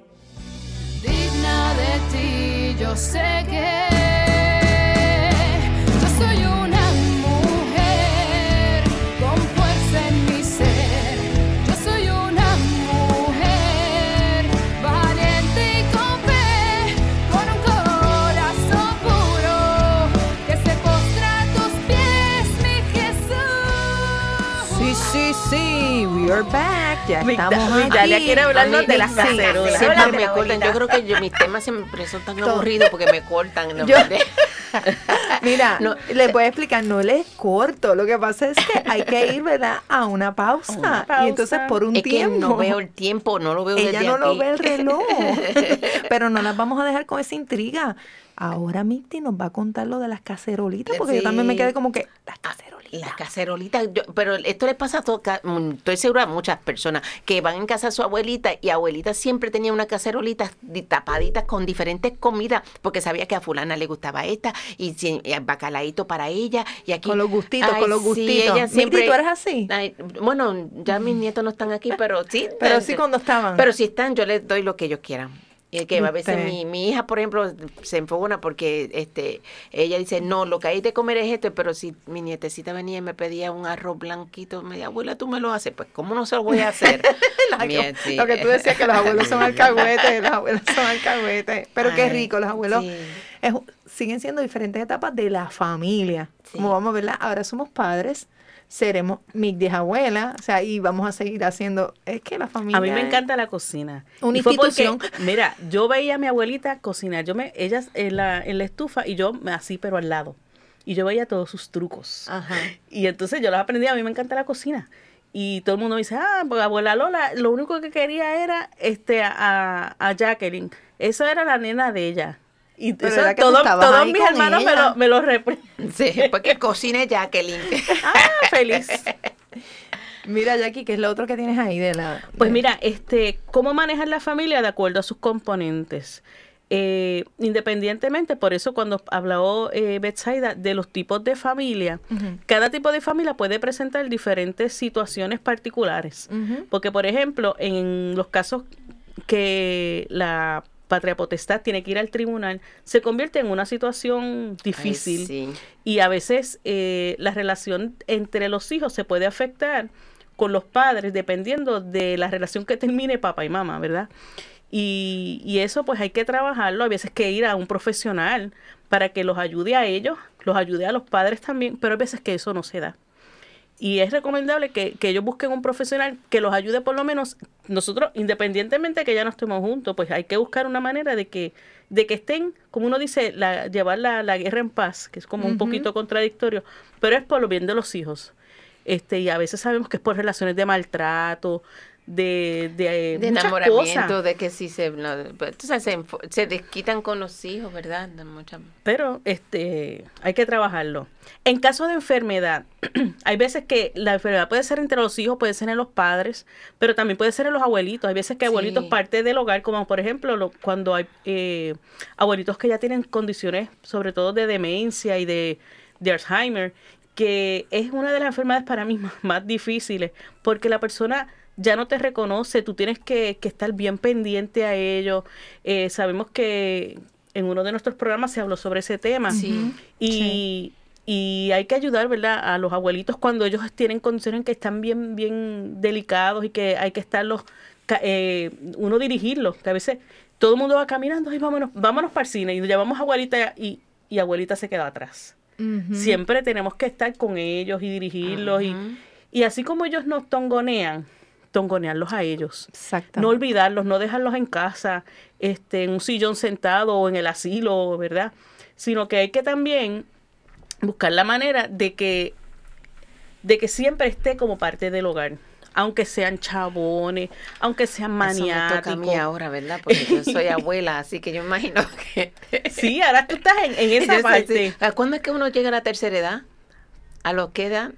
yo sé que yo soy una mujer con fuerza en mi ser. Yo soy una mujer valiente y con fe, con un corazón puro que se postra a tus pies, mi Jesús. Sí, sí, sí. We are back. Ya estamos aquí. quiere hablarnos de las Sí. cacerolas. Siempre me la cortan. Yo creo que yo- mis temas siempre son tan aburridos porque me cortan. ¿no? Yo- Mira, No. les voy a explicar, no les corto. Lo que pasa es que hay que ir, ¿verdad? A una pausa. Una pausa. Y entonces por un es que tiempo. no veo el tiempo, no lo veo Ella desde no lo ve el reloj. Pero no las vamos a dejar con esa intriga. Ahora Micti nos va a contar lo de las cacerolitas, porque yo también me Sí. quedé como que, las cacerolitas. Las cacerolitas, yo- pero esto le pasa a todo, ca- mm, estoy segura a muchas personas que van en casa de su abuelita y abuelita siempre tenía una cacerolita di- tapaditas con diferentes comidas porque sabía que a fulana le gustaba esta y, y bacalaíto para ella y aquí Con los gustitos, Ay, con los sí, gustitos. ella Micti, siempre- ¿tú eres así? Ay, bueno, ya mis nietos no están aquí, pero sí. Pero sí cuando estaban. Pero si están, yo les doy lo que ellos quieran. Que a veces Viste. mi, mi hija, por ejemplo, se enfogona porque este ella dice, no, lo que hay de comer es esto, pero si mi nietecita venía y me pedía un arroz blanquito, me decía, abuela, tú me lo haces, pues ¿cómo no se lo voy a hacer? Bien, sí. Lo que tú decías que los abuelos son alcahuetes, los abuelos son alcahuetes. Pero qué rico, los abuelos sí. es- siguen siendo diferentes etapas de la familia. Sí. Como vamos a verla, ahora somos padres, seremos mis 10 abuelas, o sea, y vamos a seguir haciendo. Es que la familia. A mí me encanta la cocina. Una Y fue porque, mira, yo veía a mi abuelita cocinar. Yo me, ella en la, en la estufa y yo así, pero al lado. Y yo veía todos sus trucos. Ajá. Y entonces yo los aprendí. A mí me encanta la cocina. Y todo el mundo me dice, ah, pues abuela Lola, lo único que quería era este a, a Jacqueline. Esa era la nena de ella. Y Pero eso todo- todos mis hermanos me lo, me lo repre- Sí, porque cocine Jacqueline. Ah, feliz. Mira, Jackie, ¿qué es lo otro que tienes ahí de la. Pues mira, este, cómo manejar la familia de acuerdo a sus componentes. Eh, independientemente, por eso cuando habló eh, Betsaida de los tipos de familia, cada tipo de familia puede presentar diferentes situaciones particulares. Porque, por ejemplo, en los casos que la patria potestad tiene que ir al tribunal, se convierte en una situación difícil Ay, sí. y a veces eh, la relación entre los hijos se puede afectar con los padres dependiendo de la relación que termine papá y mamá, ¿verdad? Y, y eso pues hay que trabajarlo, a veces que ir a un profesional para que los ayude a ellos, los ayude a los padres también, pero hay veces que eso no se da. Y es recomendable que, que ellos busquen un profesional que los ayude por lo menos, nosotros, independientemente de que ya no estemos juntos, pues hay que buscar una manera de que, de que estén, como uno dice, la, llevar la, la guerra en paz, que es como un poquito contradictorio, pero es por lo bien de los hijos. Este, y a veces sabemos que es por relaciones de maltrato, de, de, De enamoramiento, cosas. de que si se, no, pues, se, se desquitan con los hijos, ¿verdad? De muchas- pero este hay que trabajarlo. En caso de enfermedad, hay veces que la enfermedad puede ser entre los hijos, puede ser en los padres, pero también puede ser en los abuelitos. Hay veces que Sí. abuelitos parte del hogar, como por ejemplo lo- cuando hay eh, abuelitos que ya tienen condiciones, sobre todo de demencia y de, de Alzheimer, que es una de las enfermedades para mí más, más difíciles, porque la persona ya no te reconoce, tú tienes que, que estar bien pendiente a ello. Eh, sabemos que en uno de nuestros programas se habló sobre ese tema. Sí. Y, y hay que ayudar, ¿verdad? A los abuelitos cuando ellos tienen condiciones en que están bien, bien delicados y que hay que estarlos, eh, uno dirigirlos, que a veces todo el mundo va caminando y vámonos, vámonos para el cine y llevamos a abuelita y, y abuelita se queda atrás. Siempre tenemos que estar con ellos y dirigirlos y, y así como ellos nos tongonean, tongonearlos a ellos. Exacto. No olvidarlos, no dejarlos en casa, este, en un sillón sentado o en el asilo, ¿verdad? Sino que hay que también buscar la manera de que, de que siempre esté como parte del hogar. Aunque sean chabones, aunque sean Eso me toca a mí maniáticos. ahora, ¿verdad? Porque yo soy abuela, así que yo imagino que... Sí, ahora tú estás en, en esa Yo sé, parte. sí. ¿A ¿Cuándo es que uno llega a la tercera edad? ¿A lo que edad?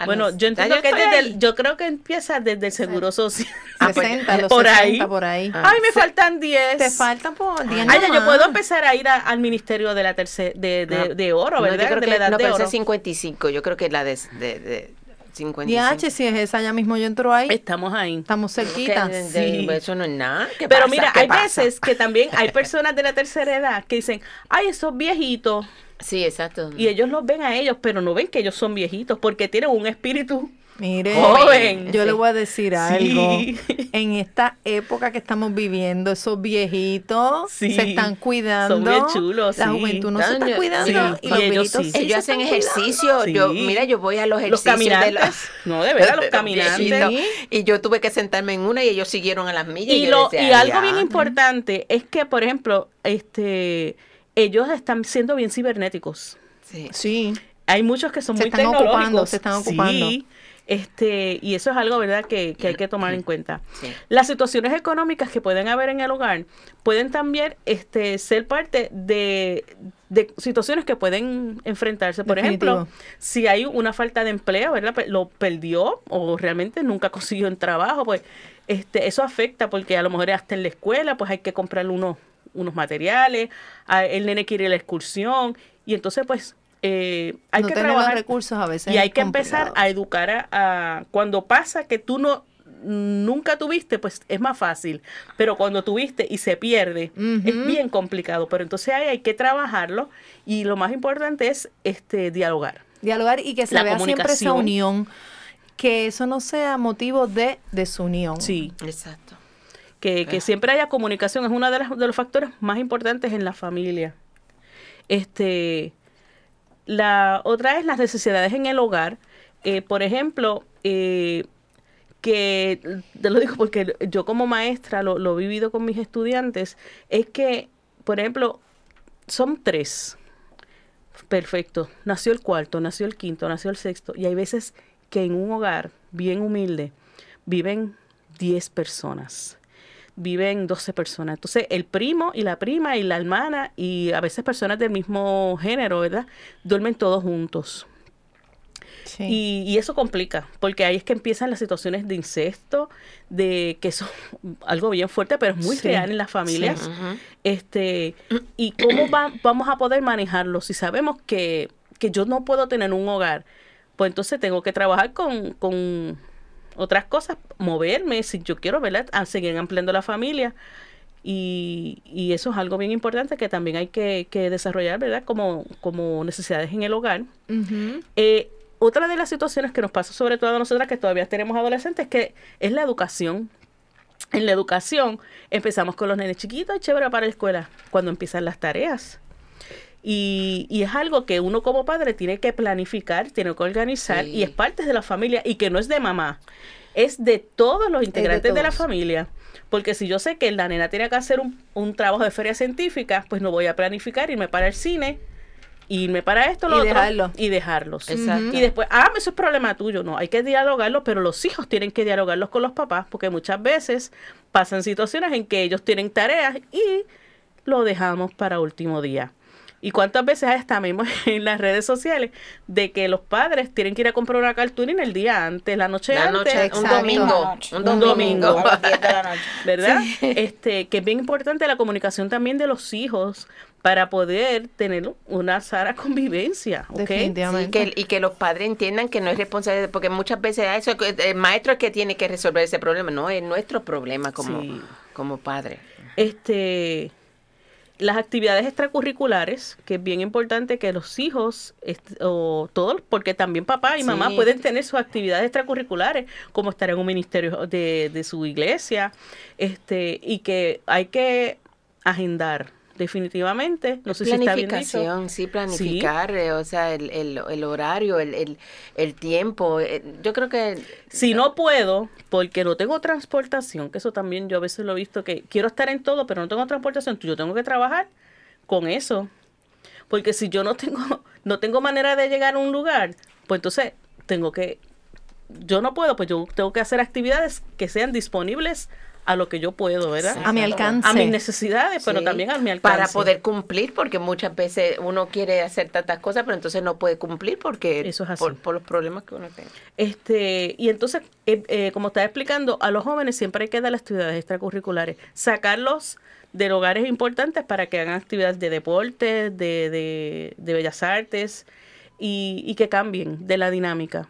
A Bueno, los- yo entiendo que desde el- yo creo que empieza desde el seguro social. Ah, pues, 60, los por 60, ahí. por ahí. Ah. Ay, me faltan 10. Te faltan por 10 Ay, yo puedo empezar a ir a- al ministerio de la tercera de, de, No. de oro, No, ¿verdad? yo creo de que la edad no, de pero oro. es 55. Yo creo que la de, de, de 55. DH, si es esa, ya mismo yo entro ahí. Estamos ahí. Estamos cerquita. de- Sí. Eso no es nada. ¿Qué Pero pasa? mira, ¿Qué hay pasa? veces que también hay personas de la tercera edad que dicen, ay, esos viejitos, Sí, exacto. y ellos los ven a ellos, pero no ven que ellos son viejitos porque tienen un espíritu Mire, joven. yo le voy a decir algo. Sí. En esta época que estamos viviendo, esos viejitos Sí, se están cuidando. son bien chulos, La sí. juventud no se está cuidando. sí, Y y los ellos viejitos sí. sí Ellos se hacen ejercicio. Yo, Sí. mira, yo voy a los Los ejercicios de caminantes. los- No, de verdad, los de caminantes. Y yo tuve que sentarme en una y ellos siguieron a las millas. Y, lo, decía, y algo bien importante es que, por ejemplo, este ellos están siendo bien cibernéticos. Sí. Sí. Hay muchos que son Se muy están tecnológicos. ocupando, se están ocupando. Sí, este, y eso es algo, ¿verdad?, que, que hay que tomar en cuenta. Sí. Las situaciones económicas que pueden haber en el hogar pueden también este, ser parte de, de situaciones que pueden enfrentarse. Por Definitivo. ejemplo, si hay una falta de empleo, ¿verdad? Lo perdió o realmente nunca consiguió un trabajo, pues este, eso afecta porque a lo mejor hasta en la escuela pues hay que comprarle unos, unos materiales, a- el nene quiere ir a la excursión y entonces pues eh, hay no que trabajar los recursos a veces. y hay que empezar a educar a, a- cuando pasa que tú no nunca tuviste, pues es más fácil, pero cuando tuviste y se pierde, es bien complicado, pero entonces ahí hay que trabajarlo y lo más importante es este dialogar. dialogar y que se La vea siempre esa unión, que eso no sea motivo de desunión. Sí, Exacto. Que, que siempre haya comunicación es uno de, las- de los factores más importantes en la familia. Este, la otra es las necesidades en el hogar. Eh, por ejemplo, eh, que te lo digo porque yo como maestra lo, lo he vivido con mis estudiantes, es que, por ejemplo, son tres. Perfecto. Nació el cuarto, nació el quinto, nació el sexto. Y hay veces que en un hogar bien humilde viven 10 personas. Viven 12 personas. Entonces, el primo y la prima y la hermana y a veces personas del mismo género, ¿verdad? Duermen todos juntos. Sí. Y, y eso complica, porque ahí es que empiezan las situaciones de incesto, de que eso algo bien fuerte, pero es muy Sí, real en las familias. Este, y cómo va- vamos a poder manejarlo si sabemos que, que yo no puedo tener un hogar, pues entonces tengo que trabajar con, con otras cosas, moverme, si yo quiero, ¿verdad? A seguir ampliando la familia. Y, y eso es algo bien importante que también hay que, que desarrollar, ¿verdad? Como, como necesidades en el hogar. Eh, otra de las situaciones que nos pasa sobre todo a nosotras que todavía tenemos adolescentes que es la educación. En la educación empezamos con los nenes chiquitos y chévere para la escuela cuando empiezan las tareas. Y, y es algo que uno como padre tiene que planificar, tiene que organizar Sí. y es parte de la familia y que no es de mamá, es de todos los integrantes de, la familia. Porque si yo sé que la nena tiene que hacer un, un trabajo de feria científica, pues no voy a planificar irme para el cine, irme para esto, lo Y otro, dejarlo. y dejarlos. Exacto. Y después, ah, eso es problema tuyo. No, hay que dialogarlo, pero los hijos tienen que dialogarlos con los papás, porque muchas veces pasan situaciones en que ellos tienen tareas y lo dejamos para último día. ¿Y cuántas veces hasta vemos en las redes sociales de que los padres tienen que ir a comprar una cartulina el día antes, la noche La antes? noche, un Exacto. domingo. Un Un domingo. domingo. A las 10 de la noche. ¿verdad? Este, que es bien importante la comunicación también de los hijos para poder tener una sana convivencia, ¿ok? Sí, Definitivamente. que, y que los padres entiendan que no es responsabilidad, porque muchas veces ah, eso, el maestro es que tiene que resolver ese problema, no es nuestro problema como, Sí. como padre. Este, las actividades extracurriculares, que es bien importante que los hijos, o todos, porque también papá y mamá Sí. pueden tener sus actividades extracurriculares, como estar en un ministerio de, de su iglesia, este, y que hay que agendar definitivamente, no sé si está bien. Planificación, sí, planificar, eh, o sea, el, el, el horario, el, el, el tiempo. eh, yo creo que Si no puedo, porque no tengo transportación, que eso también yo a veces lo he visto, que quiero estar en todo, pero no tengo transportación, yo tengo que trabajar con eso. Porque si yo no tengo, no tengo manera de llegar a un lugar, pues entonces tengo que, yo no puedo, pues yo tengo que hacer actividades que sean disponibles a lo que yo puedo, ¿verdad? A mi alcance. A mis necesidades, pero Sí, también a mi alcance. Para poder cumplir, porque muchas veces uno quiere hacer tantas cosas, pero entonces no puede cumplir porque Eso es así. Por, por los problemas que uno tiene. Este, y entonces, eh, eh, como estaba explicando, a los jóvenes siempre hay que dar actividades extracurriculares, sacarlos de lugares importantes para que hagan actividades de deporte, de, de, de bellas artes y, y que cambien de la dinámica.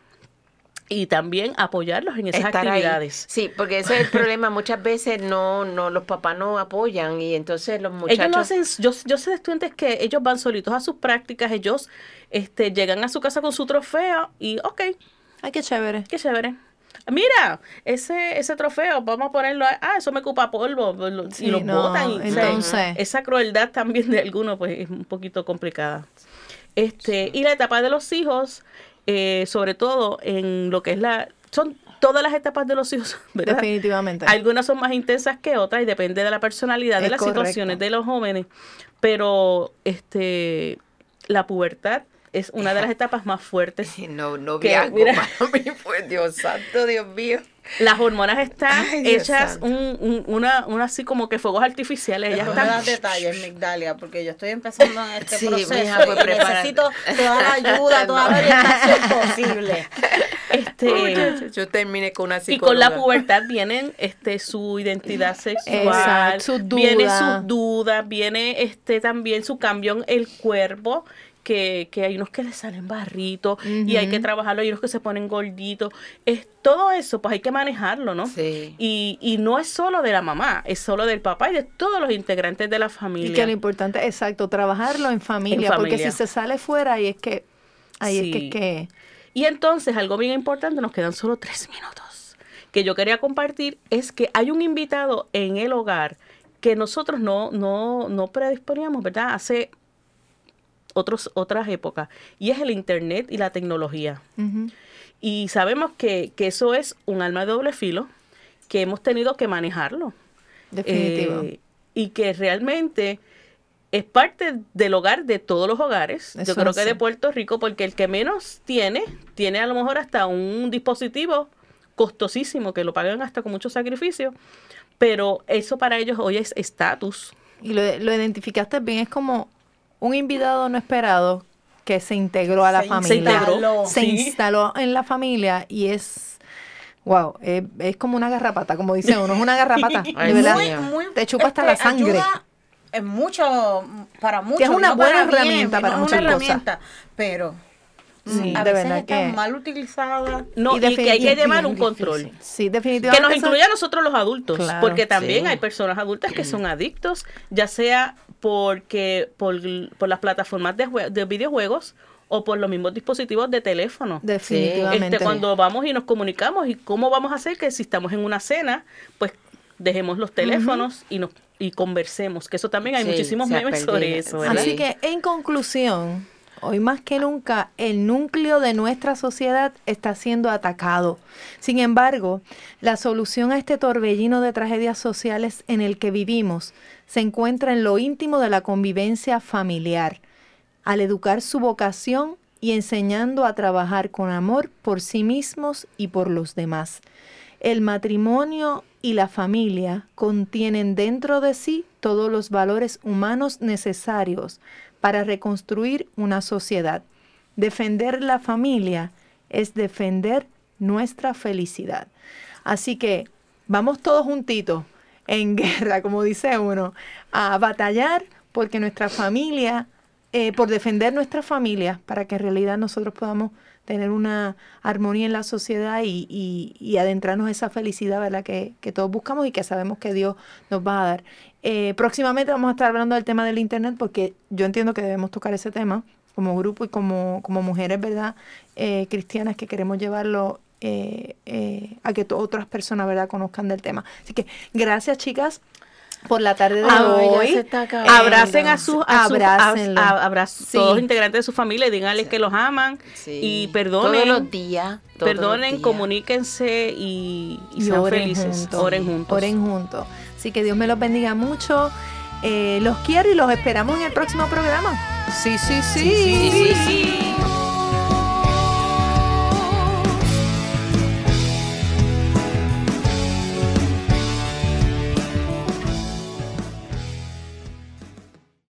Y también apoyarlos en esas Estar ahí. actividades. Sí, porque ese es el problema. Muchas veces no, no, los papás no apoyan y entonces los muchachos. Ellos lo hacen, yo, yo sé de estudiantes que ellos van solitos a sus prácticas, ellos este, llegan a su casa con su trofeo y, ok, Ay, qué chévere. Qué chévere. Mira, ese, ese trofeo, vamos a ponerlo, a- ah, eso me ocupa polvo, lo- y Sí, los no, botan. y- o sea, entonces- esa crueldad también de algunos, pues es un poquito complicada. Este, y la etapa de los hijos, eh, sobre todo en lo que es la, son todas las etapas de los hijos, ¿verdad? Definitivamente. Algunas son más intensas que otras y depende de la personalidad, de las correcto. situaciones de los jóvenes. Pero este la pubertad es una de las etapas más fuertes. No, no Que, viajo mira- para mí fue Dios santo, Dios mío. Las hormonas están Ay, hechas un, un- una, una así como que fuegos artificiales. Ellas No me están das detalles, Migdalia, porque yo estoy empezando en este Sí, proceso mija, pues, y necesito toda la ayuda, toda la orientación posible. este Yo terminé con una y psicóloga. con la pubertad vienen este su identidad sexual, Exacto, sus viene dudas. sus dudas, viene este también su cambio en el cuerpo. Que, que hay unos que les salen barritos y hay que trabajarlo, hay unos que se ponen gorditos. Es, todo eso, pues hay que manejarlo, ¿no? Sí. Y, y no es solo de la mamá, es solo del papá y de todos los integrantes de la Y familia. que lo importante, exacto, trabajarlo en familia, En porque si se sale fuera, ahí es que, ahí es que, Sí. es que Y entonces, algo bien importante, nos quedan solo tres minutos, que yo quería compartir, es que hay un invitado en el hogar que nosotros no, no, no predisponíamos, ¿verdad? Hace otros, otras épocas, y es el Internet y la tecnología. Y sabemos que, que eso es un arma de doble filo, que hemos tenido que manejarlo. definitivo. Eh, y que realmente es parte del hogar de todos los hogares. Eso Yo creo que de Puerto Rico, porque el que menos tiene, tiene a lo mejor hasta un dispositivo costosísimo, que lo pagan hasta con mucho sacrificio, pero eso para ellos hoy es estatus. Y lo, lo identificaste bien, es como un invitado no esperado que se integró a la Se familia. integró, Se sí. instaló en la familia y es, wow, es, es como una garrapata, como dice uno, es una garrapata, de verdad. muy, muy, te chupa hasta la sangre. ayuda en mucho, para muchos. es una no buena bien, herramienta para no es muchas una cosas. herramienta, pero Sí, a de veces que- mal utilizada. No, y, Y que hay que llevar un control. Sí, Que definitivamente. nos eso- incluya a nosotros los adultos, Claro, porque también sí. hay personas adultas que son adictos, ya sea porque por, por las plataformas de, jue- de videojuegos o por los mismos dispositivos de teléfono. Definitivamente. Este, cuando vamos y nos comunicamos y cómo vamos a hacer que si estamos en una cena, pues dejemos los teléfonos y nos y conversemos, que eso también hay Sí, muchísimos memes sobre eso, ¿verdad? Así que, en conclusión, hoy más que nunca, el núcleo de nuestra sociedad está siendo atacado. Sin embargo, la solución a este torbellino de tragedias sociales en el que vivimos se encuentra en lo íntimo de la convivencia familiar, al educar su vocación y enseñando a trabajar con amor por sí mismos y por los demás. El matrimonio y la familia contienen dentro de sí todos los valores humanos necesarios para reconstruir una sociedad. Defender la familia es defender nuestra felicidad. Así que vamos todos juntitos en guerra, como dice uno, a batallar porque nuestra familia, eh, por defender nuestra familia, para que en realidad nosotros podamos tener una armonía en la sociedad y, adentrarnos esa felicidad ¿verdad? Que todos buscamos y que sabemos que Dios nos va a dar. Eh, próximamente vamos a estar hablando del tema del Internet porque yo entiendo que debemos tocar ese tema como grupo y como, como mujeres, ¿verdad? Eh, cristianas que queremos llevarlo eh, eh, a que otras personas, ¿verdad?, conozcan del tema. Así que gracias, chicas, por la tarde de hoy. se está acabando. Abracen a sus a sus- a- a- Sí. todos los integrantes de su familia y díganles que los aman Sí. y perdonen. Todos los días. todos los perdonen, días. comuníquense y, y y sean oren felices. juntos. Oren juntos. Oren juntos. Así que Dios me los bendiga mucho. Eh, los quiero y los esperamos en el próximo programa. Sí, sí, sí. Sí, sí, sí.